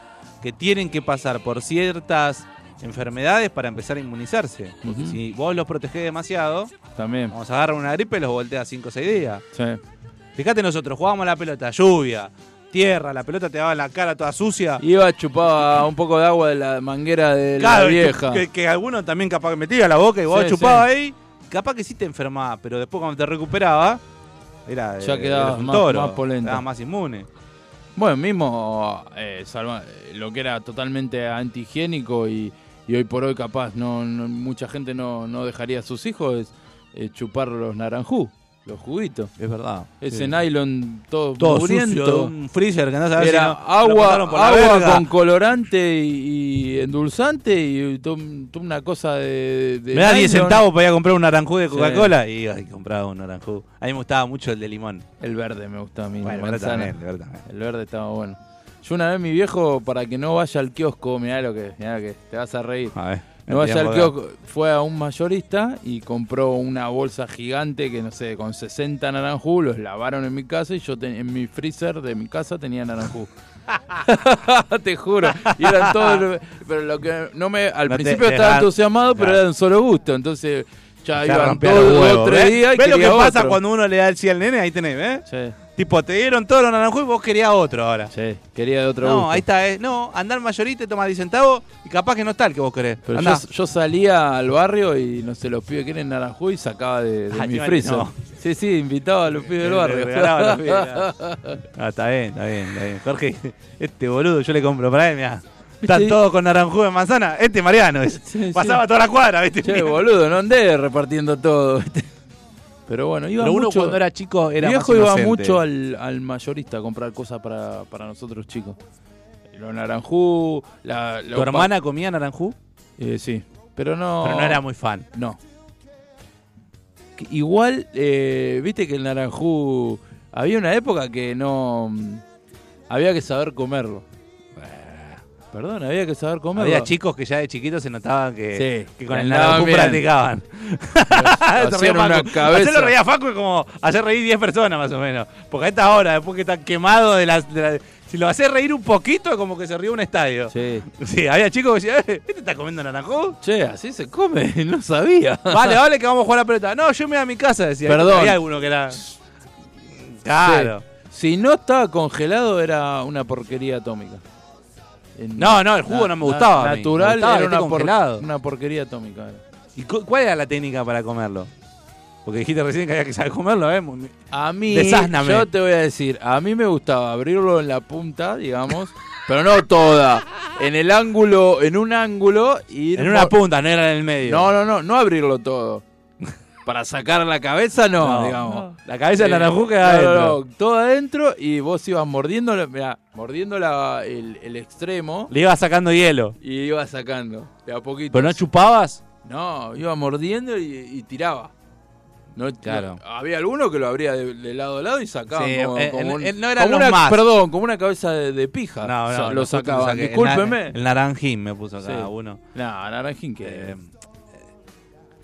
que tienen que pasar por ciertas enfermedades para empezar a inmunizarse. Porque si vos los protegés demasiado, También. vamos a agarrar una gripe y los volteas 5 o 6 días. Sí. Fíjate nosotros, jugábamos a la pelota, lluvia, tierra, la pelota te daba en la cara toda sucia. Iba, chupaba un poco de agua de la manguera de Claro, la vieja. Que, que alguno también capaz que metía la boca y vos Sí, ahí, capaz que sí te enfermaba, pero después cuando te recuperaba, era, Ya eh, quedabas más- toro, más polenta. quedabas más inmune. Bueno, mismo eh, salva- lo que era totalmente antihigiénico y, y hoy por hoy capaz no, no- mucha gente no, no dejaría a sus hijos es eh, chupar los naranjú, los juguitos. Es verdad. Ese nylon todo, todo un freezer que andás a ver Era si no- lo agua, agua con colorante y, y endulzante y to- toda una cosa de, de Me da 10 nylon. centavos para ir a comprar un naranjú de Sí. Coca-Cola y compraba un naranjú. A mí me gustaba mucho el de limón. El verde me gusta a mí. Bueno, el verde también, el verde también. El verde estaba bueno. Yo una vez mi viejo, para que no vaya al kiosco, mirá lo que, mirá que te vas a reír. A ver, Tiramos kiosco, fue a un mayorista y compró una bolsa gigante que no sé, con 60 naranjú, los lavaron en mi casa y yo ten- en mi freezer de mi casa tenía naranjú. te juro. Y eran todos, pero lo que no me al No te principio estaba entusiasmado, pero era de un solo gusto, entonces ya iban todos dos tres días y ¿Ves lo que pasa otro. cuando uno le da el sí al nene? Ahí tenés, ¿ves? Sí, Tipo, te dieron todos los naranjú y vos querías otro ahora. sí, quería de otro No, gusto. ahí está, eh. No, andar mayorita, toma 10 centavos y capaz que no está el que vos querés. Pero yo, yo salía al barrio y no sé, los pibes quieren naranjú y sacaba de, de Ah, mi freezer. no. Sí, sí, invitaba a los pibes del barrio. regalaba a los pibes, Ah, está bien, está bien, está bien. Jorge, este boludo yo le compro para él, mirá. Están ¿Viste? todos con naranjú de manzana. Este Mariano es. Sí, Pasaba sí. toda la cuadra, ¿viste? Che, boludo, no andé repartiendo todo. ¿viste? Pero bueno, iba Pero uno mucho. cuando era chico era mi más viejo iba mucho al, al mayorista a comprar cosas para, para nosotros chicos. Los naranjú, la, ¿Tu hermana comía naranjú? Eh, sí, pero no. Pero no era muy fan. No. Igual, eh, viste que el naranjú. Había una época que no. mm, Había que saber comerlo. Perdón, había que saber comerlo. Había chicos que ya de chiquitos se notaban que, Sí, que con el bien. practicaban. Hacían una cabeza. Hacerlo reía a Facu es como hacer reír 10 personas más o menos. Porque a esta hora, después que están quemados de las... de la- si lo haces reír un poquito, es como que se ríe un estadio. Sí. Sí. había chicos que decían, "Eh, ¿este está comiendo naranjú? Che, así se come, no sabía. Vale, vale, que vamos a jugar a la pelota. No, yo me voy a mi casa, decía. Perdón. Había alguno que era... Claro. Si no estaba congelado, era una porquería atómica. No, no, el jugo no me gustaba a mí. Natural Me gustaba que era una, por- congelado. una porquería atómica. era. ¿Y cu- cuál era la técnica para comerlo? Porque dijiste recién que había que saber comerlo, ¿eh? A mí, yo te voy a decir, a mí me gustaba abrirlo en la punta, digamos, pero no toda. En el ángulo, en un ángulo y En una punta, no era en el medio. No, no, no, no abrirlo todo. Para sacar la cabeza, no, No, digamos. no. La cabeza de Eh, naranjú queda no, adentro. no, no, todo adentro y vos ibas mordiendo, la- mirá, mordiendo la- el, el extremo Le iba sacando hielo. y ibas sacando de a poquito. ¿Pero no chupabas? No, iba mordiendo y, y tiraba. No, Claro. no, había alguno que lo abría de, de lado a lado y sacaban Sí, como, eh, como un- no eran como los una, más. Perdón, como una cabeza de, de pija. No, no, Sa- lo sacaban. Discúlpeme. El, naranjín me puso acá Sí. uno. No, naranjín que. Eh,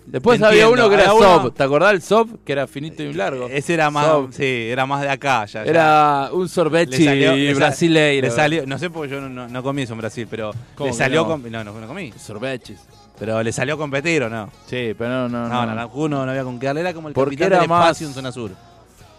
Después había uno que era uno- soft. ¿Te acordás del soft? Que era finito y largo. ese era más, sí, era más de acá ya. ya. Era un sorbechi brasileiro. Le salió, no sé porque yo no, no, no comí eso en Brasil, pero ¿Cómo le salió no? no, no, no comí. Sorbechis. Pero le salió a competir o no. Sí, pero no, no. No, no, no había con qué darle, era como el Porque capitán era del más- espacio en zona sur.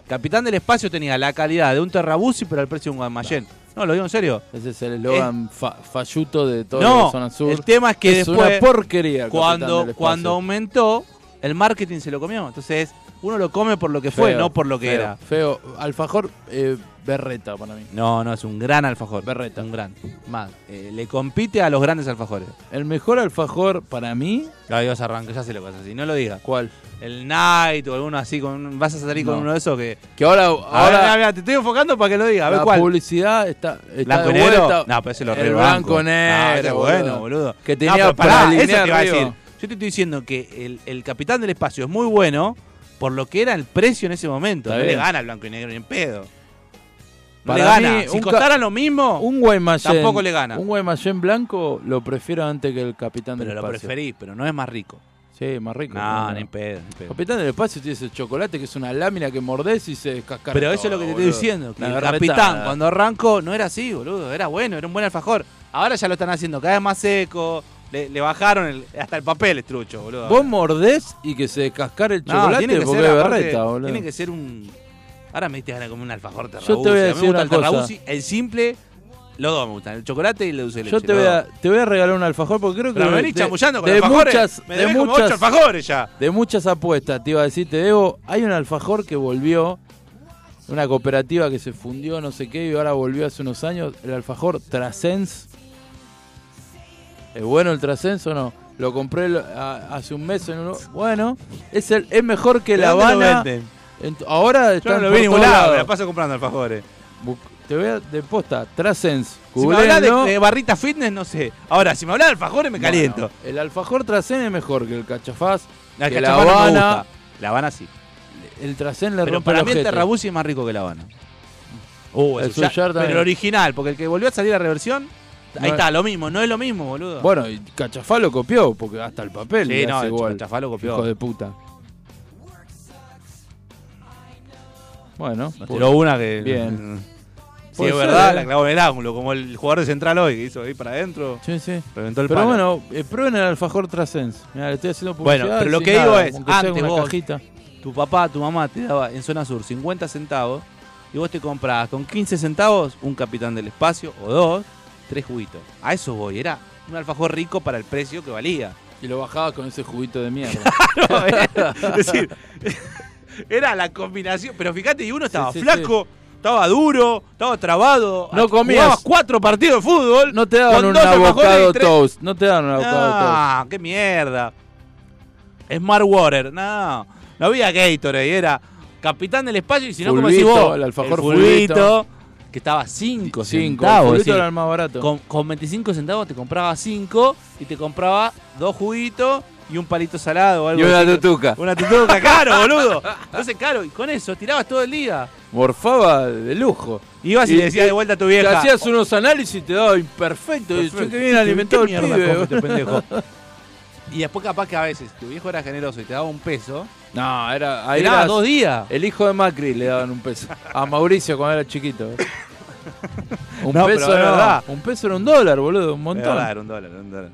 Capitán del Espacio tenía la calidad de un Terrabuzzi, pero al precio de un Guaymallén. No, lo digo en serio. Ese es el eslogan fa- falluto de toda No, la zona sur. el tema es que es después, una porquería. Cuando, cuando aumentó, el marketing se lo comió. Entonces, uno lo come por lo que fue, Feo, no por lo que feo, era. Feo. Alfajor eh, berreta para mí. No, no, es un gran alfajor. Berreta. Un gran. Más, eh, le compite a los grandes alfajores. El mejor alfajor para mí, La Dios arranca, ya sé lo que vas a decir. No lo digas. ¿cuál? El Night o alguno así, con, vas a salir con No. uno de esos que. Que ahora, Ahora, te estoy enfocando para que lo diga. A ver la cuál. publicidad está, está ¿Blanco negro? No, pero ese lo el rebanco. blanco No, negro. ese es bueno, boludo. Que No, tenía pero para alinear eso te iba a decir. Yo te estoy diciendo que el, el Capitán del Espacio es muy bueno por lo que era el precio en ese momento. Está no bien. le gana el blanco y negro ni en pedo. No Para le gana. mí, si un ca- costara lo mismo, Un Guaymallén. Tampoco le gana. Un Guaymallén blanco lo prefiero antes que el Capitán pero del lo Espacio. preferís, pero no es más rico. Sí, más rico. No, ni en pedo, ni en pedo. Capitán del Espacio tiene ese chocolate que es una lámina que mordés y se descascara. Pero eso es lo que te estoy diciendo. Que el capitán, cuando arrancó, no era así, boludo. Era bueno, era un buen alfajor. Ahora ya lo están haciendo cada vez más seco. Le, le bajaron el- hasta el papel, estrucho, boludo. Vos mordés y que se descascara el No, chocolate tiene que porque ser, aparte, berreta, boludo. Tiene que ser un. Ahora me diste ganas comer un alfajor Yo te voy a mí decir una el cosa. el simple, los dos me gustan. El chocolate y el dulce de Yo leche. te voy, los a, dos. te voy a regalar un alfajor porque creo que Pero me venís chamullando con de alfajores. muchas, me de como muchas, ocho alfajores ya. de muchas apuestas, te iba a decir, te debo. Hay un alfajor que volvió, una cooperativa que se fundió, no sé qué, y ahora volvió hace unos años, el alfajor Trasens. ¿Es bueno el Trasens o no? Lo compré a- hace un mes en. Bueno, es, el, es mejor que La ¿De dónde lo Habana. ahora Yo está no lo vi ningún lado, me la paso comprando alfajores. Te voy a de posta, Trasens. Si me hablas de, barrita fitness, no sé. Ahora, si me hablas de alfajores, me caliento. Bueno, el alfajor Trasens es mejor que el cachafaz. La que La cachapá no me Habana. gusta. La Habana sí. El Trasens le Pero rompe para el mí el es más rico que la Habana. Uh, El Suyar pero el original, porque el que volvió a salir a reversión, ahí No está, lo mismo, no es lo mismo, boludo. Bueno, y Cachafá lo copió, porque hasta el papel sí, le no, hace igual. Cachafá lo copió. Hijo de puta. Bueno, Nos pues, tiró una que. Bien. Sí, es verdad, eh. la clavó en el ángulo, como el jugador de central hoy que hizo ahí para adentro, sí, sí. reventó el Pero palo. bueno, eh, prueben el alfajor Trasens. Mira, le estoy haciendo publicidad. Bueno, pero lo que digo nada, es, antes vos- cajita. tu papá, tu mamá te daba en zona sur 50 centavos y vos te comprabas con 15 centavos un capitán del espacio o dos, tres juguitos. A eso voy, era un alfajor rico para el precio que valía. Y lo bajaba con ese juguito de mierda. es decir, era la combinación, pero fíjate, y uno estaba sí, flaco, estaba duro, estaba trabado, No comías. jugabas cuatro partidos de fútbol. no te daban con un tres- toast. No te daban un avocado toast. Ah, qué mierda. Smart Water, no. No había Gatorade, era Capitán del Espacio y si no, como decís vos, el alfajor fulvito, Fulvito. Que estaba 5 Cinco. centavos. Era el más barato. con, con 25 centavos te compraba 5 y te compraba dos juguitos y un palito salado o algo Y una así. tutuca. Una tutuca, caro, boludo. Entonces, caro, y con eso tirabas todo el día. Morfaba de lujo. Ibas y, le decías de vuelta a tu vieja. Te hacías unos análisis y te daba imperfecto. Y Perfecto. yo que bien alimentado el ¿Qué mierda pibe. come este pendejo? Y después capaz que a veces tu viejo era generoso y te daba un peso. No, era. Ahí dos días. El hijo de Macri le daban un peso. A Mauricio cuando era chiquito. Un No, peso era verdad. Un peso era un dólar, boludo. Un montón. verdad, era un dólar, era un dólar.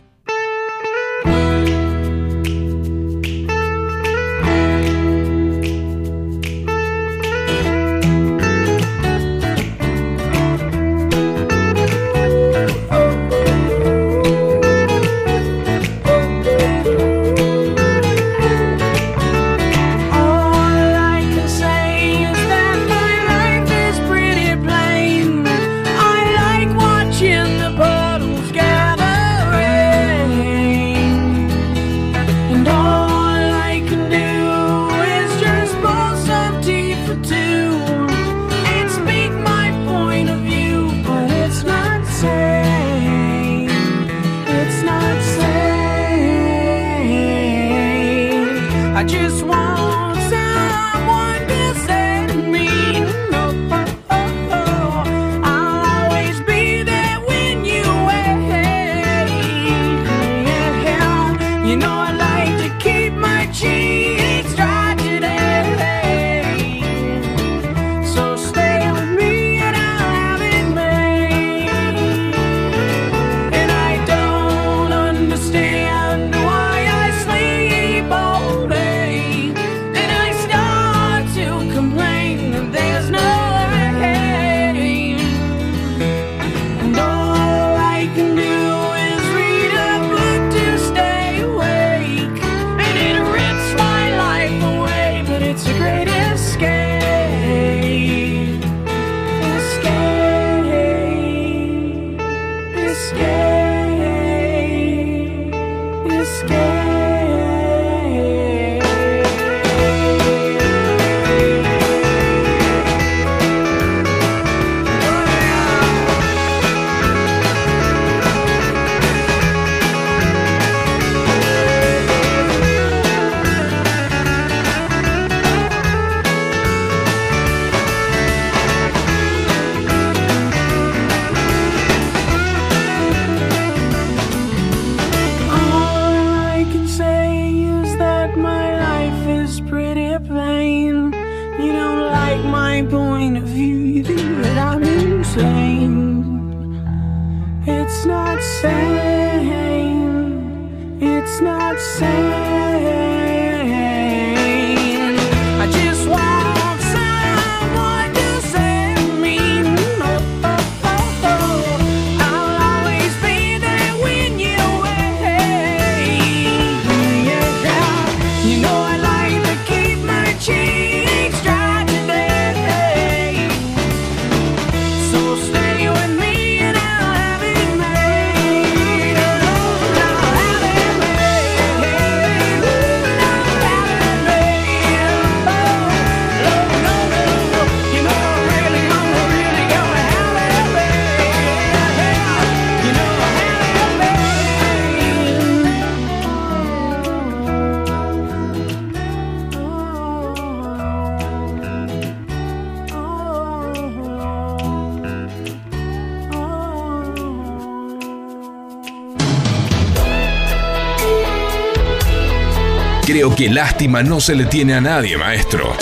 Que lástima no se le tiene a nadie, maestro.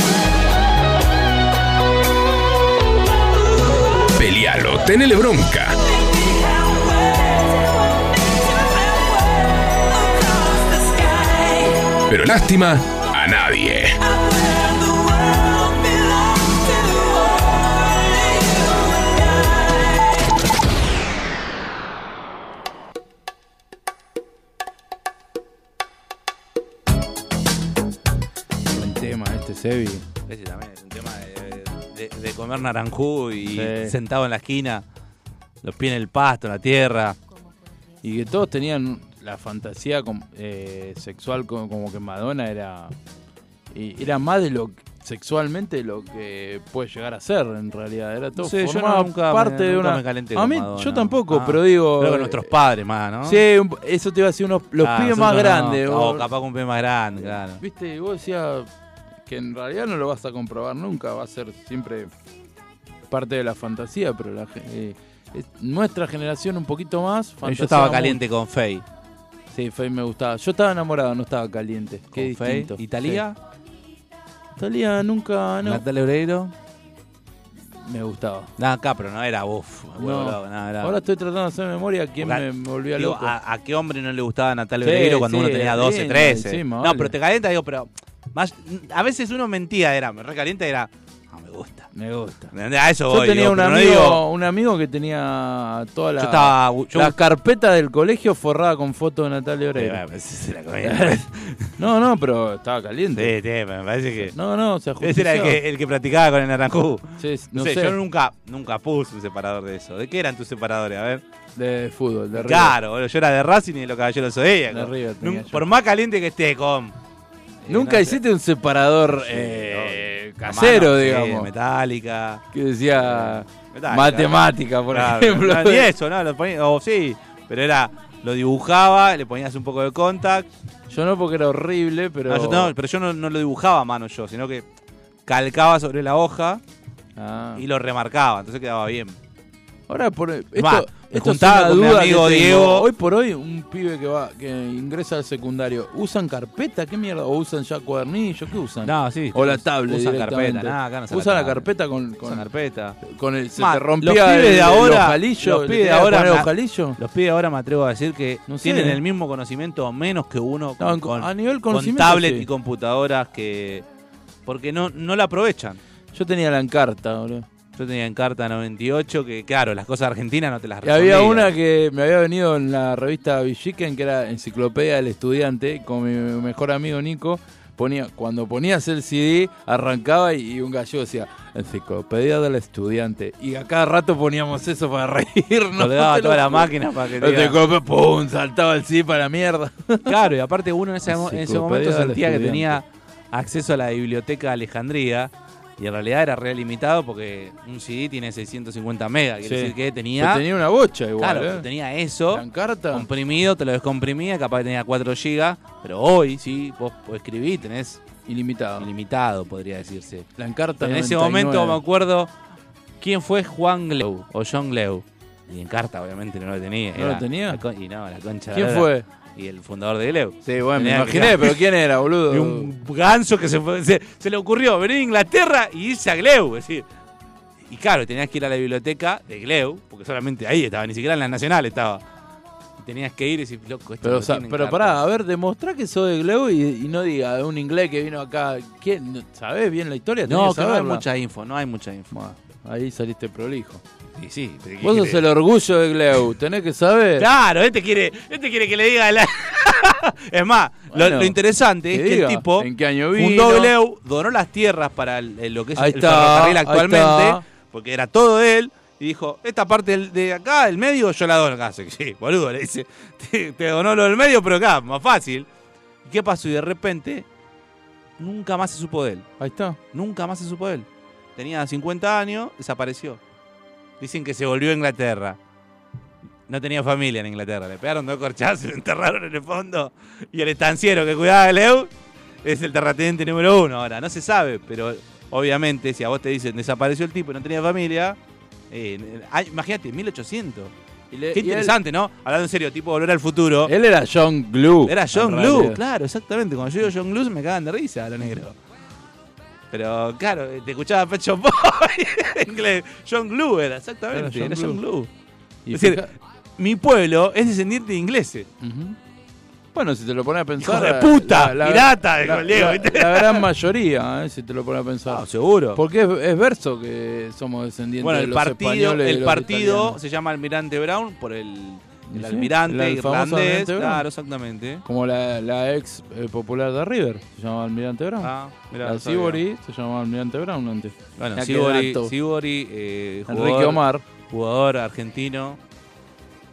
Pelealo, tenele bronca. Pero lástima a nadie. Sebi. Ese también es un tema de, de- de comer naranjú y Sí. sentado en la esquina, los pies en el pasto, en la tierra. Y que todos tenían la fantasía eh, sexual como, como que Madonna era. y era más de lo sexualmente de lo que puede llegar a ser en realidad. Era todo No sé, yo nunca me- parte de nunca una. me calenté a mí, Madonna. yo tampoco, Ah, pero digo. Creo que nuestros padres más, ¿no? Sí, eso te iba a decir unos, los Ah, pibes más no. grandes. O vos- capaz con un pibe más grande, claro. Viste, vos decías que en realidad no lo vas a comprobar nunca, va a ser siempre parte de la fantasía, pero la, eh, es nuestra generación un poquito más. Yo estaba caliente con Faye. Sí, Faye me gustaba. Yo estaba enamorado, no estaba caliente. Qué Con Faye. distinto. ¿Italia? Sí. Italia nunca, no. Natalia Oreiro. Me gustaba. Nada, acá, pero no era uff. No. nada, era- Ahora estoy tratando de hacer memoria quién Porque, me, me volvía Digo, loco. a, a qué hombre no le gustaba Natalia Sí, Oreiro cuando sí, uno tenía 12, bien, 13? sí, más no, pero te calienta, digo, pero más, a veces uno mentía, era, me recalienta era, no me gusta. Me gusta. A eso Yo voy, tenía digo, un no amigo, digo- un amigo que tenía toda la, Yo estaba- yo- la carpeta del colegio forrada con fotos de Natalia Oreiro. No, no, pero estaba caliente. Sí, sí, me parece que. No, no, se Ese era el que, el que practicaba con el naranjú. Sí, No, no sé, sé. yo nunca, nunca puse un separador de eso. ¿De qué eran tus separadores? A ver. De fútbol, de River. Claro, yo era de Racing y de los Caballeros Zodíacos. De River tenía yo. Por más caliente que esté, con. Nunca no hiciste un separador eh, casero, Sí, digamos. metálica. que decía Metálica. matemática, por Claro, ejemplo. no, ni eso, ¿no? Lo ponía- o sí, pero era. Lo dibujaba, le ponías un poco de contact. Yo no porque era horrible, pero. No, yo, pero yo no, no lo dibujaba a mano yo, sino que calcaba sobre la hoja Ah. y lo remarcaba, entonces quedaba bien. Ahora por esto, esto es una duda amigo. Diego. Hoy por hoy un pibe que va que ingresa al secundario, ¿usan carpeta? ¿Qué mierda? ¿O usan ya cuadernillo? ¿Qué usan? No, sí. o la tablet Usan carpeta, nada, acá no se Usan la carpeta con, con, carpeta. con el se Ma, te los rompía pibes el, de ahora- ojalillo, los pibes de ahora poner me- ojalillo. Los pibes ahora me atrevo a decir que No sé. tienen el mismo conocimiento o menos que uno No, con, con- a nivel con tablet sí. y computadoras que porque no, no la aprovechan. Yo tenía la encarta, boludo. Yo tenía en carta 98 que claro, las cosas argentinas no te las Y había respondía. una que me había venido en la revista Villiquen, que era Enciclopedia del Estudiante, con mi mejor amigo Nico. Ponía, cuando ponías el CD, arrancaba y, y un gallego decía Enciclopedia del Estudiante. Y a cada rato poníamos eso para reírnos. Te lo toda la máquina para que te ¡pum! Saltaba el CD para la mierda. Claro, y aparte uno en ese, en ese momento sentía que tenía acceso a la biblioteca de Alejandría y en realidad era re limitado porque un CD tiene 650 megas, quiere Sí. decir que Pero tenía, tenía una bocha igual. claro, ¿eh? tenía eso La encarta. comprimido, te lo descomprimía, capaz que tenía 4 gigas, pero hoy sí, vos escribir, tenés Ilimitado. ilimitado, podría decirse. La encarta en ese 99. momento me acuerdo quién fue Juan Gleu o John Gleu. Y en carta obviamente no lo tenía. ¿No lo tenía? y no, la concha. ¿Quién la- fue? Y el fundador de Gleu. Sí, bueno, me que- imaginé, pero ¿quién era, boludo? Y un ganso que se, fue- se, se le ocurrió venir a Inglaterra y irse a Gleu. Es decir, y claro, tenías que ir a la biblioteca de Gleu, porque solamente ahí estaba, ni siquiera en la Nacional estaba. Y tenías que ir y decir, loco, esto Pero, o sea, pero carta. pará, a ver, demostrá que sos de Gleu y, y no diga un inglés que vino acá. ¿Quién? ¿Sabés bien la historia? No, que no hay mucha info, no hay mucha info. Ahí saliste prolijo. Sí, sí. ¿qué Vos sos el orgullo de Gleu, tenés que saber. Claro, este quiere, este quiere que le diga la... Es más, lo- Bueno, lo, interesante es que diga el tipo en qué año vino. fundó Gleu, donó las tierras para el- lo que es Ahí el está, ferrocarril actualmente, porque era todo de él, y dijo, esta parte del- de acá, el medio, yo la dono acá. Sí, boludo, le dice, te, te donó lo del medio, pero acá, más fácil. ¿Y qué pasó? Y de repente, nunca más se supo de él. Ahí está. Nunca más se supo de él. Tenía 50 años, desapareció. Dicen que se volvió a Inglaterra. No tenía familia en Inglaterra. Le pegaron dos corchazos y lo enterraron en el fondo. Y el estanciero que cuidaba de Leu es el terrateniente número uno ahora. No se sabe, pero obviamente si a vos te dicen desapareció el tipo y no tenía familia, eh, imagínate, 1800. Y le- Qué él- interesante, ¿no? Hablando en serio, tipo volver al futuro. Él, era John Glue. Era John Glue, claro, exactamente. Cuando yo digo John Glue me cagan de risa, lo negro. Pero claro, te escuchaba Pet Shop Boy en inglés. John Glue era, exactamente. Era Era John John, Glue. Y es decir, mi pueblo es descendiente de ingleses. Bueno, si te lo pones a pensar. Hijo de la- puta, la- pirata, la, Diego, la- gran mayoría, eh, si te lo pones a pensar. Ah, seguro. Porque es, es verso que somos descendientes Bueno, de el los partido, españoles y el los partido italianos. se llama Almirante Brown por el, el Sí, almirante el famoso irlandés. Almirante Brown. Claro, exactamente. Como la, la ex eh, popular de River, se llamaba Almirante Brown. Ah, mirá, la. Sibori se llamaba Almirante Brown antes. Bueno, Sibori. Sibori eh, Enrique Omar. jugador argentino,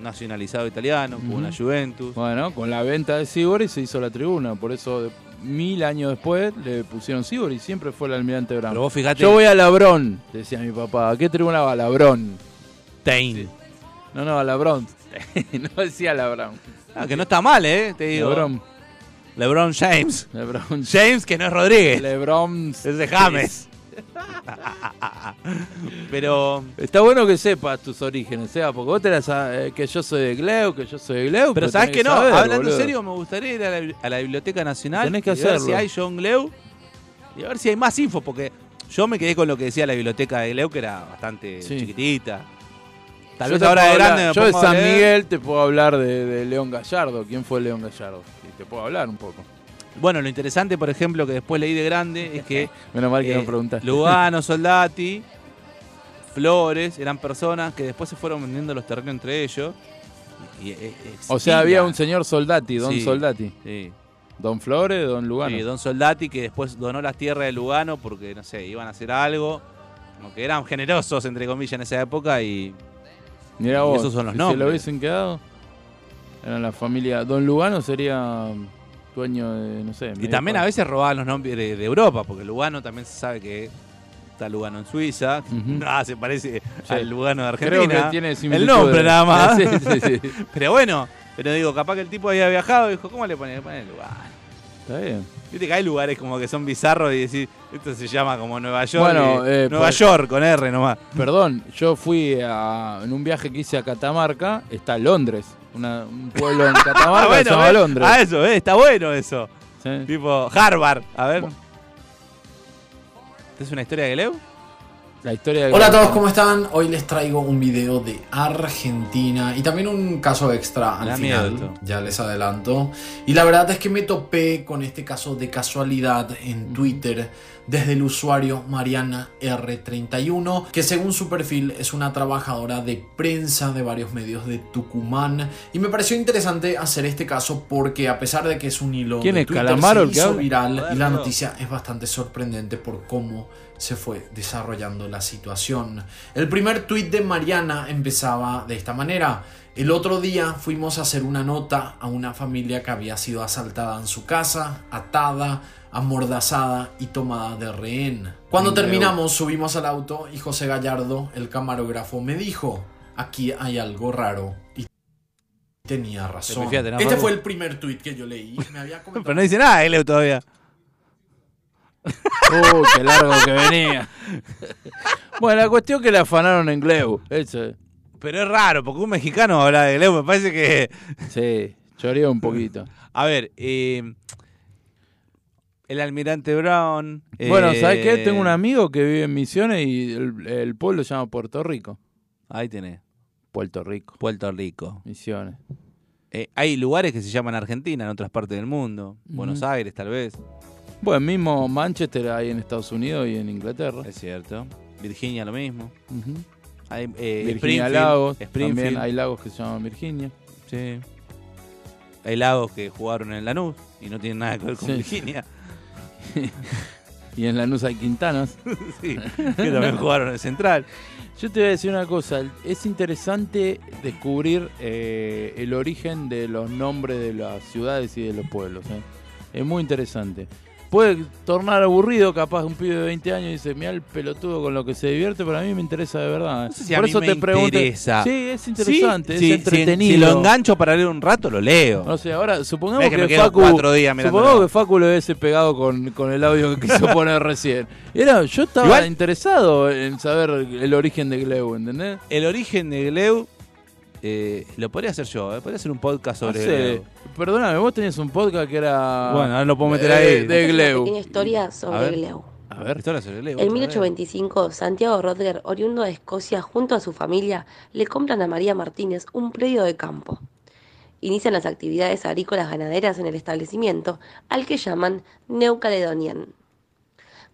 nacionalizado italiano, jugó en la. Juventus. Bueno, con la venta de Sibori se hizo la tribuna. Por eso, de- mil años después, le pusieron Sibori. Siempre fue el Almirante Brown. Pero vos fijate, Yo voy a Labrón, decía mi papá. ¿A qué tribuna va? Labrón. Tain. No, no, a Labrón. no decía Labrón. Ah, que no está mal, ¿eh? Te digo. Lebron. LeBron James. Lebron. James, que no es Rodríguez. Lebron. es de James. Pero. Está bueno que sepas tus orígenes, ¿eh? Porque vos te la sabes, que yo soy de Gleu, que yo soy de Gleu. Pero sabes tenés que no, saber, hablando boludo. en serio, me gustaría ir a la, a la Biblioteca Nacional Tenés que y ver si hacerlo. hay John Gleu y a ver si hay más info, porque yo me quedé con lo que decía la biblioteca de Gleu, que era bastante Sí. chiquitita. Tal vez ahora grande Yo de San leer. Miguel te puedo hablar de, de León Gallardo. ¿Quién fue León Gallardo? Y te puedo hablar un poco. Bueno, lo interesante, por ejemplo, que después leí de grande es que Menos mal que eh, no preguntaste. Lugano, Soldati, Flores, eran personas que después se fueron vendiendo los terrenos entre ellos. Y, eh, o sea, había un señor Soldati, Don Sí. Soldati. Sí, Don Flores, Don Lugano. sí, Don Soldati que después donó las tierras de Lugano porque, no sé, iban a hacer algo. Como que eran generosos, entre comillas, en esa época y Mirá y vos, esos son los si se lo nombres. hubiesen quedado, eran la familia. Don Lugano sería dueño de, no sé. Y también a veces robaban los nombres de, de Europa, porque Lugano también se sabe que está Lugano en Suiza. Ah, se parece Sí. al Lugano de Creo Argentina. que tiene el nombre nada más. Sí, sí, sí. Pero bueno, pero digo, capaz que el tipo había viajado y dijo, ¿cómo le ponen? Le ponen Lugano. Está bien. Viste que hay lugares como que son bizarros y decir, esto se llama como Nueva York. Bueno, y- eh, Nueva pues- York con R nomás. Perdón, yo fui a- en un viaje que hice a Catamarca, está Londres, una- un pueblo en Catamarca que se llama. Londres. Ah, eso, ¿ves? está bueno eso. Sí. Tipo Harvard. A ver. ¿Esta es una historia de Gleu? La historia de Hola a todos, ¿cómo están? Hoy les traigo un video de Argentina y también un caso extra al final, miedo ya les adelanto. Y la verdad es que me topé con este caso de casualidad en Twitter desde el usuario Mariana R31, que según su perfil es una trabajadora de prensa de varios medios de Tucumán. Y me pareció interesante hacer este caso porque a pesar de que es un hilo ¿Quién de es, Twitter, Calamaro se hizo viral y la no. noticia es bastante sorprendente por cómo se fue desarrollando la situación. El primer tuit de Mariana empezaba de esta manera. El otro día fuimos a hacer una nota a una familia que había sido asaltada en su casa, atada, amordazada y tomada de rehén. Cuando terminamos subimos al auto y José Gallardo, el camarógrafo, me dijo, aquí hay algo raro. Y tenía razón. Este fue el primer tuit que yo leí. Me había comentado Pero no dice nada Gleu todavía. Uh, qué largo que venía. bueno, la cuestión que le afanaron en Gleu. Eso es. Pero es raro, porque un mexicano habla de Gleu, me parece que... Sí. Lloría un poquito. A ver, eh, el almirante Brown. Bueno, eh, ¿sabes qué? Tengo un amigo que vive en Misiones y el, el pueblo se llama Puerto Rico. Ahí tenés, Puerto Rico. Puerto Rico. Misiones. Eh, hay lugares que se llaman Argentina en otras partes del mundo. Buenos Aires, tal vez. Bueno, mismo Manchester hay en Estados Unidos y en Inglaterra. Es cierto. Virginia, lo mismo. Hay, eh, Virginia Springfield, Lagos. Springfield. También hay lagos que se llaman Virginia. Sí. Hay lagos que jugaron en Lanús y no tienen nada que ver con Sí. Virginia. Y en Lanús hay Quintanas. sí, que también jugaron en Central. Yo te voy a decir una cosa, es interesante descubrir eh, el origen de los nombres de las ciudades y de los pueblos. ¿eh? Es muy interesante. Puede tornar aburrido, capaz un pibe de 20 años y dice, mira el pelotudo con lo que se divierte, pero a mí me interesa de verdad. ¿eh". No sé si a Por mí eso me te pregunto. interesa. Sí, es interesante, Sí, sí, es entretenido. Si, si lo engancho para leer un rato, lo leo. No sé, ahora supongamos Es que que, Facu, días supongamos que Facu lo hubiese pegado con, con el audio que quiso poner recién. Era, yo estaba Igual- interesado en saber el origen de Gleu, ¿entendés? El origen de Gleu eh, lo podría hacer yo, ¿eh? podría hacer un podcast sobre Gleu. Perdóname, vos tenías un podcast que era. Bueno, ahora lo puedo meter de- ahí. De es una Gleu. pequeña historia sobre A ver. Gleu. A ver. Historia sobre Gleu. En vamos a ver. 1825, Santiago Rodger, oriundo de Escocia, junto a su familia, le compran a María Martínez un predio de campo. Inician las actividades agrícolas ganaderas en el establecimiento, al que llaman New Caledonian.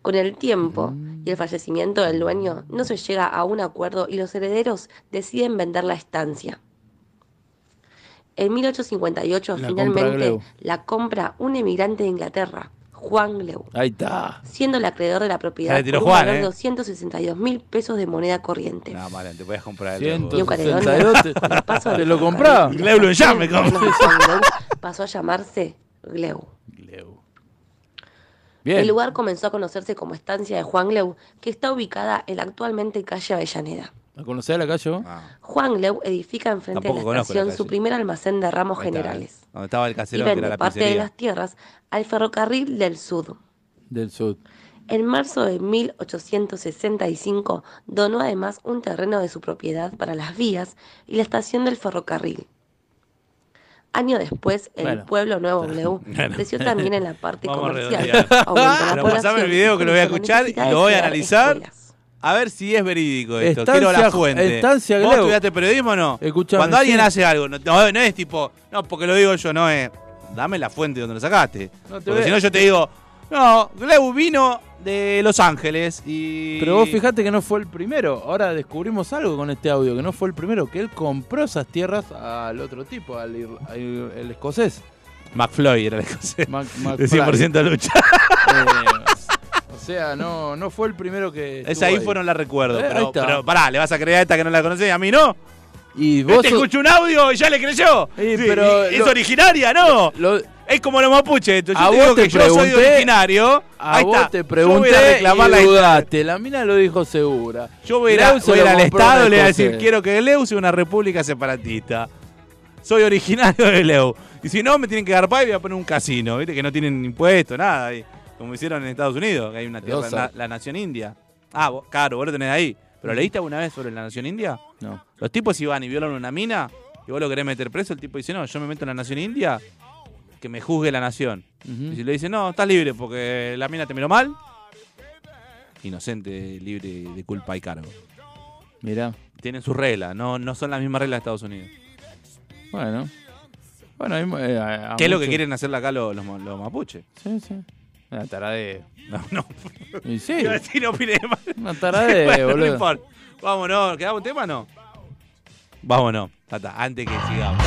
Con el tiempo y el fallecimiento del dueño, no se llega a un acuerdo y los herederos deciden vender la estancia. En 1858, La compra finalmente, la compra un emigrante de Inglaterra, Juan Gleu Ahí está. siendo el acreedor de la propiedad por un Juan, valor ¿eh? de 262 mil pesos de moneda corriente. No, vale, te podías comprar el Y un Caledonia, 162 te, paso lo compraba. Gleu lo llame, pasó a llamarse Gleu. Gleu. El lugar comenzó a conocerse como estancia de Juan Gleu, que está ubicada en la actualmente calle Avellaneda. ¿La conocés la calle vos? Ah, Juan Gleu edifica enfrente de la Tampoco conozco la estación su primer almacén de ramos ahí está, generales ¿eh? Donde estaba el y caserón, que era vende la parte de las tierras al ferrocarril del Sud. Del sur. En marzo de 1865 donó además un terreno de su propiedad para las vías y la estación del ferrocarril. Año después, el Bueno. pueblo Nuevo Gleu Bueno. creció también en la parte Vamos comercial. Pero pasame el video que lo voy a escuchar y de lo voy a analizar. escuelas. A ver si es verídico esto. Estancia- Quiero la fuente. Estancia ¿Vos Gleu. estudiaste periodismo o no? Escuchame, Cuando alguien sí. hace algo, no, no, no es tipo, no, porque lo digo yo, no es. Dame la fuente donde lo sacaste. No porque si no, yo te digo, no, Gleu vino de Los Ángeles y. Pero vos fijate que no fue el primero. Ahora descubrimos algo con este audio, que no fue el primero, que él compró esas tierras al otro tipo, al, ir- al- el escocés. McFloy era la cosa. Mac- Mac De Fry. 100% lucha. Eh, o sea, no, no fue el primero que. Esa ahí fue, no la recuerdo. Eh, pero, pero pará, le vas a creer a esta que no la conocés y a mí no. Y vos. Este sos- escuchó un audio y ya le creyó. Sí, pero ¿Es lo- originaria? No. lo- Es como los mapuches. Yo A te vos digo te que yo soy pregunté- originario. a Ahí vos está. te Yo voy pregunté a reclamar la y dudaste. La mina lo dijo segura. Yo voy a voy al Estado y le voy a decir, quiero que Gleu sea una república separatista. Soy originario de Gleu. Y si no, me tienen que garpar y voy a poner un casino, ¿viste? Que no tienen impuestos, nada. como hicieron en Estados Unidos, que hay una tierra, la, la nación india. Ah, vos, claro, vos lo tenés ahí. ¿Pero leíste alguna vez sobre la nación india? No. Los tipos iban y violan una mina y vos lo querés meter preso, el tipo dice, no, yo me meto en la nación india, que me juzgue la nación. Y si le dice, no, estás libre porque la mina te miró mal, inocente, libre de culpa y cargo. Mirá. Tienen sus reglas, no, no son las mismas reglas de Estados Unidos. Bueno. Bueno, eh, ¿Qué es lo que quieren hacerle acá los, los, los mapuches? Sí, sí. Una taradeo. No, no. Y sí, Iba a decir, no opine mal. una taradeo, Bueno, no boludo. importa. Vámonos, ¿quedamos un tema o no? Vámonos, tata, antes que sigamos.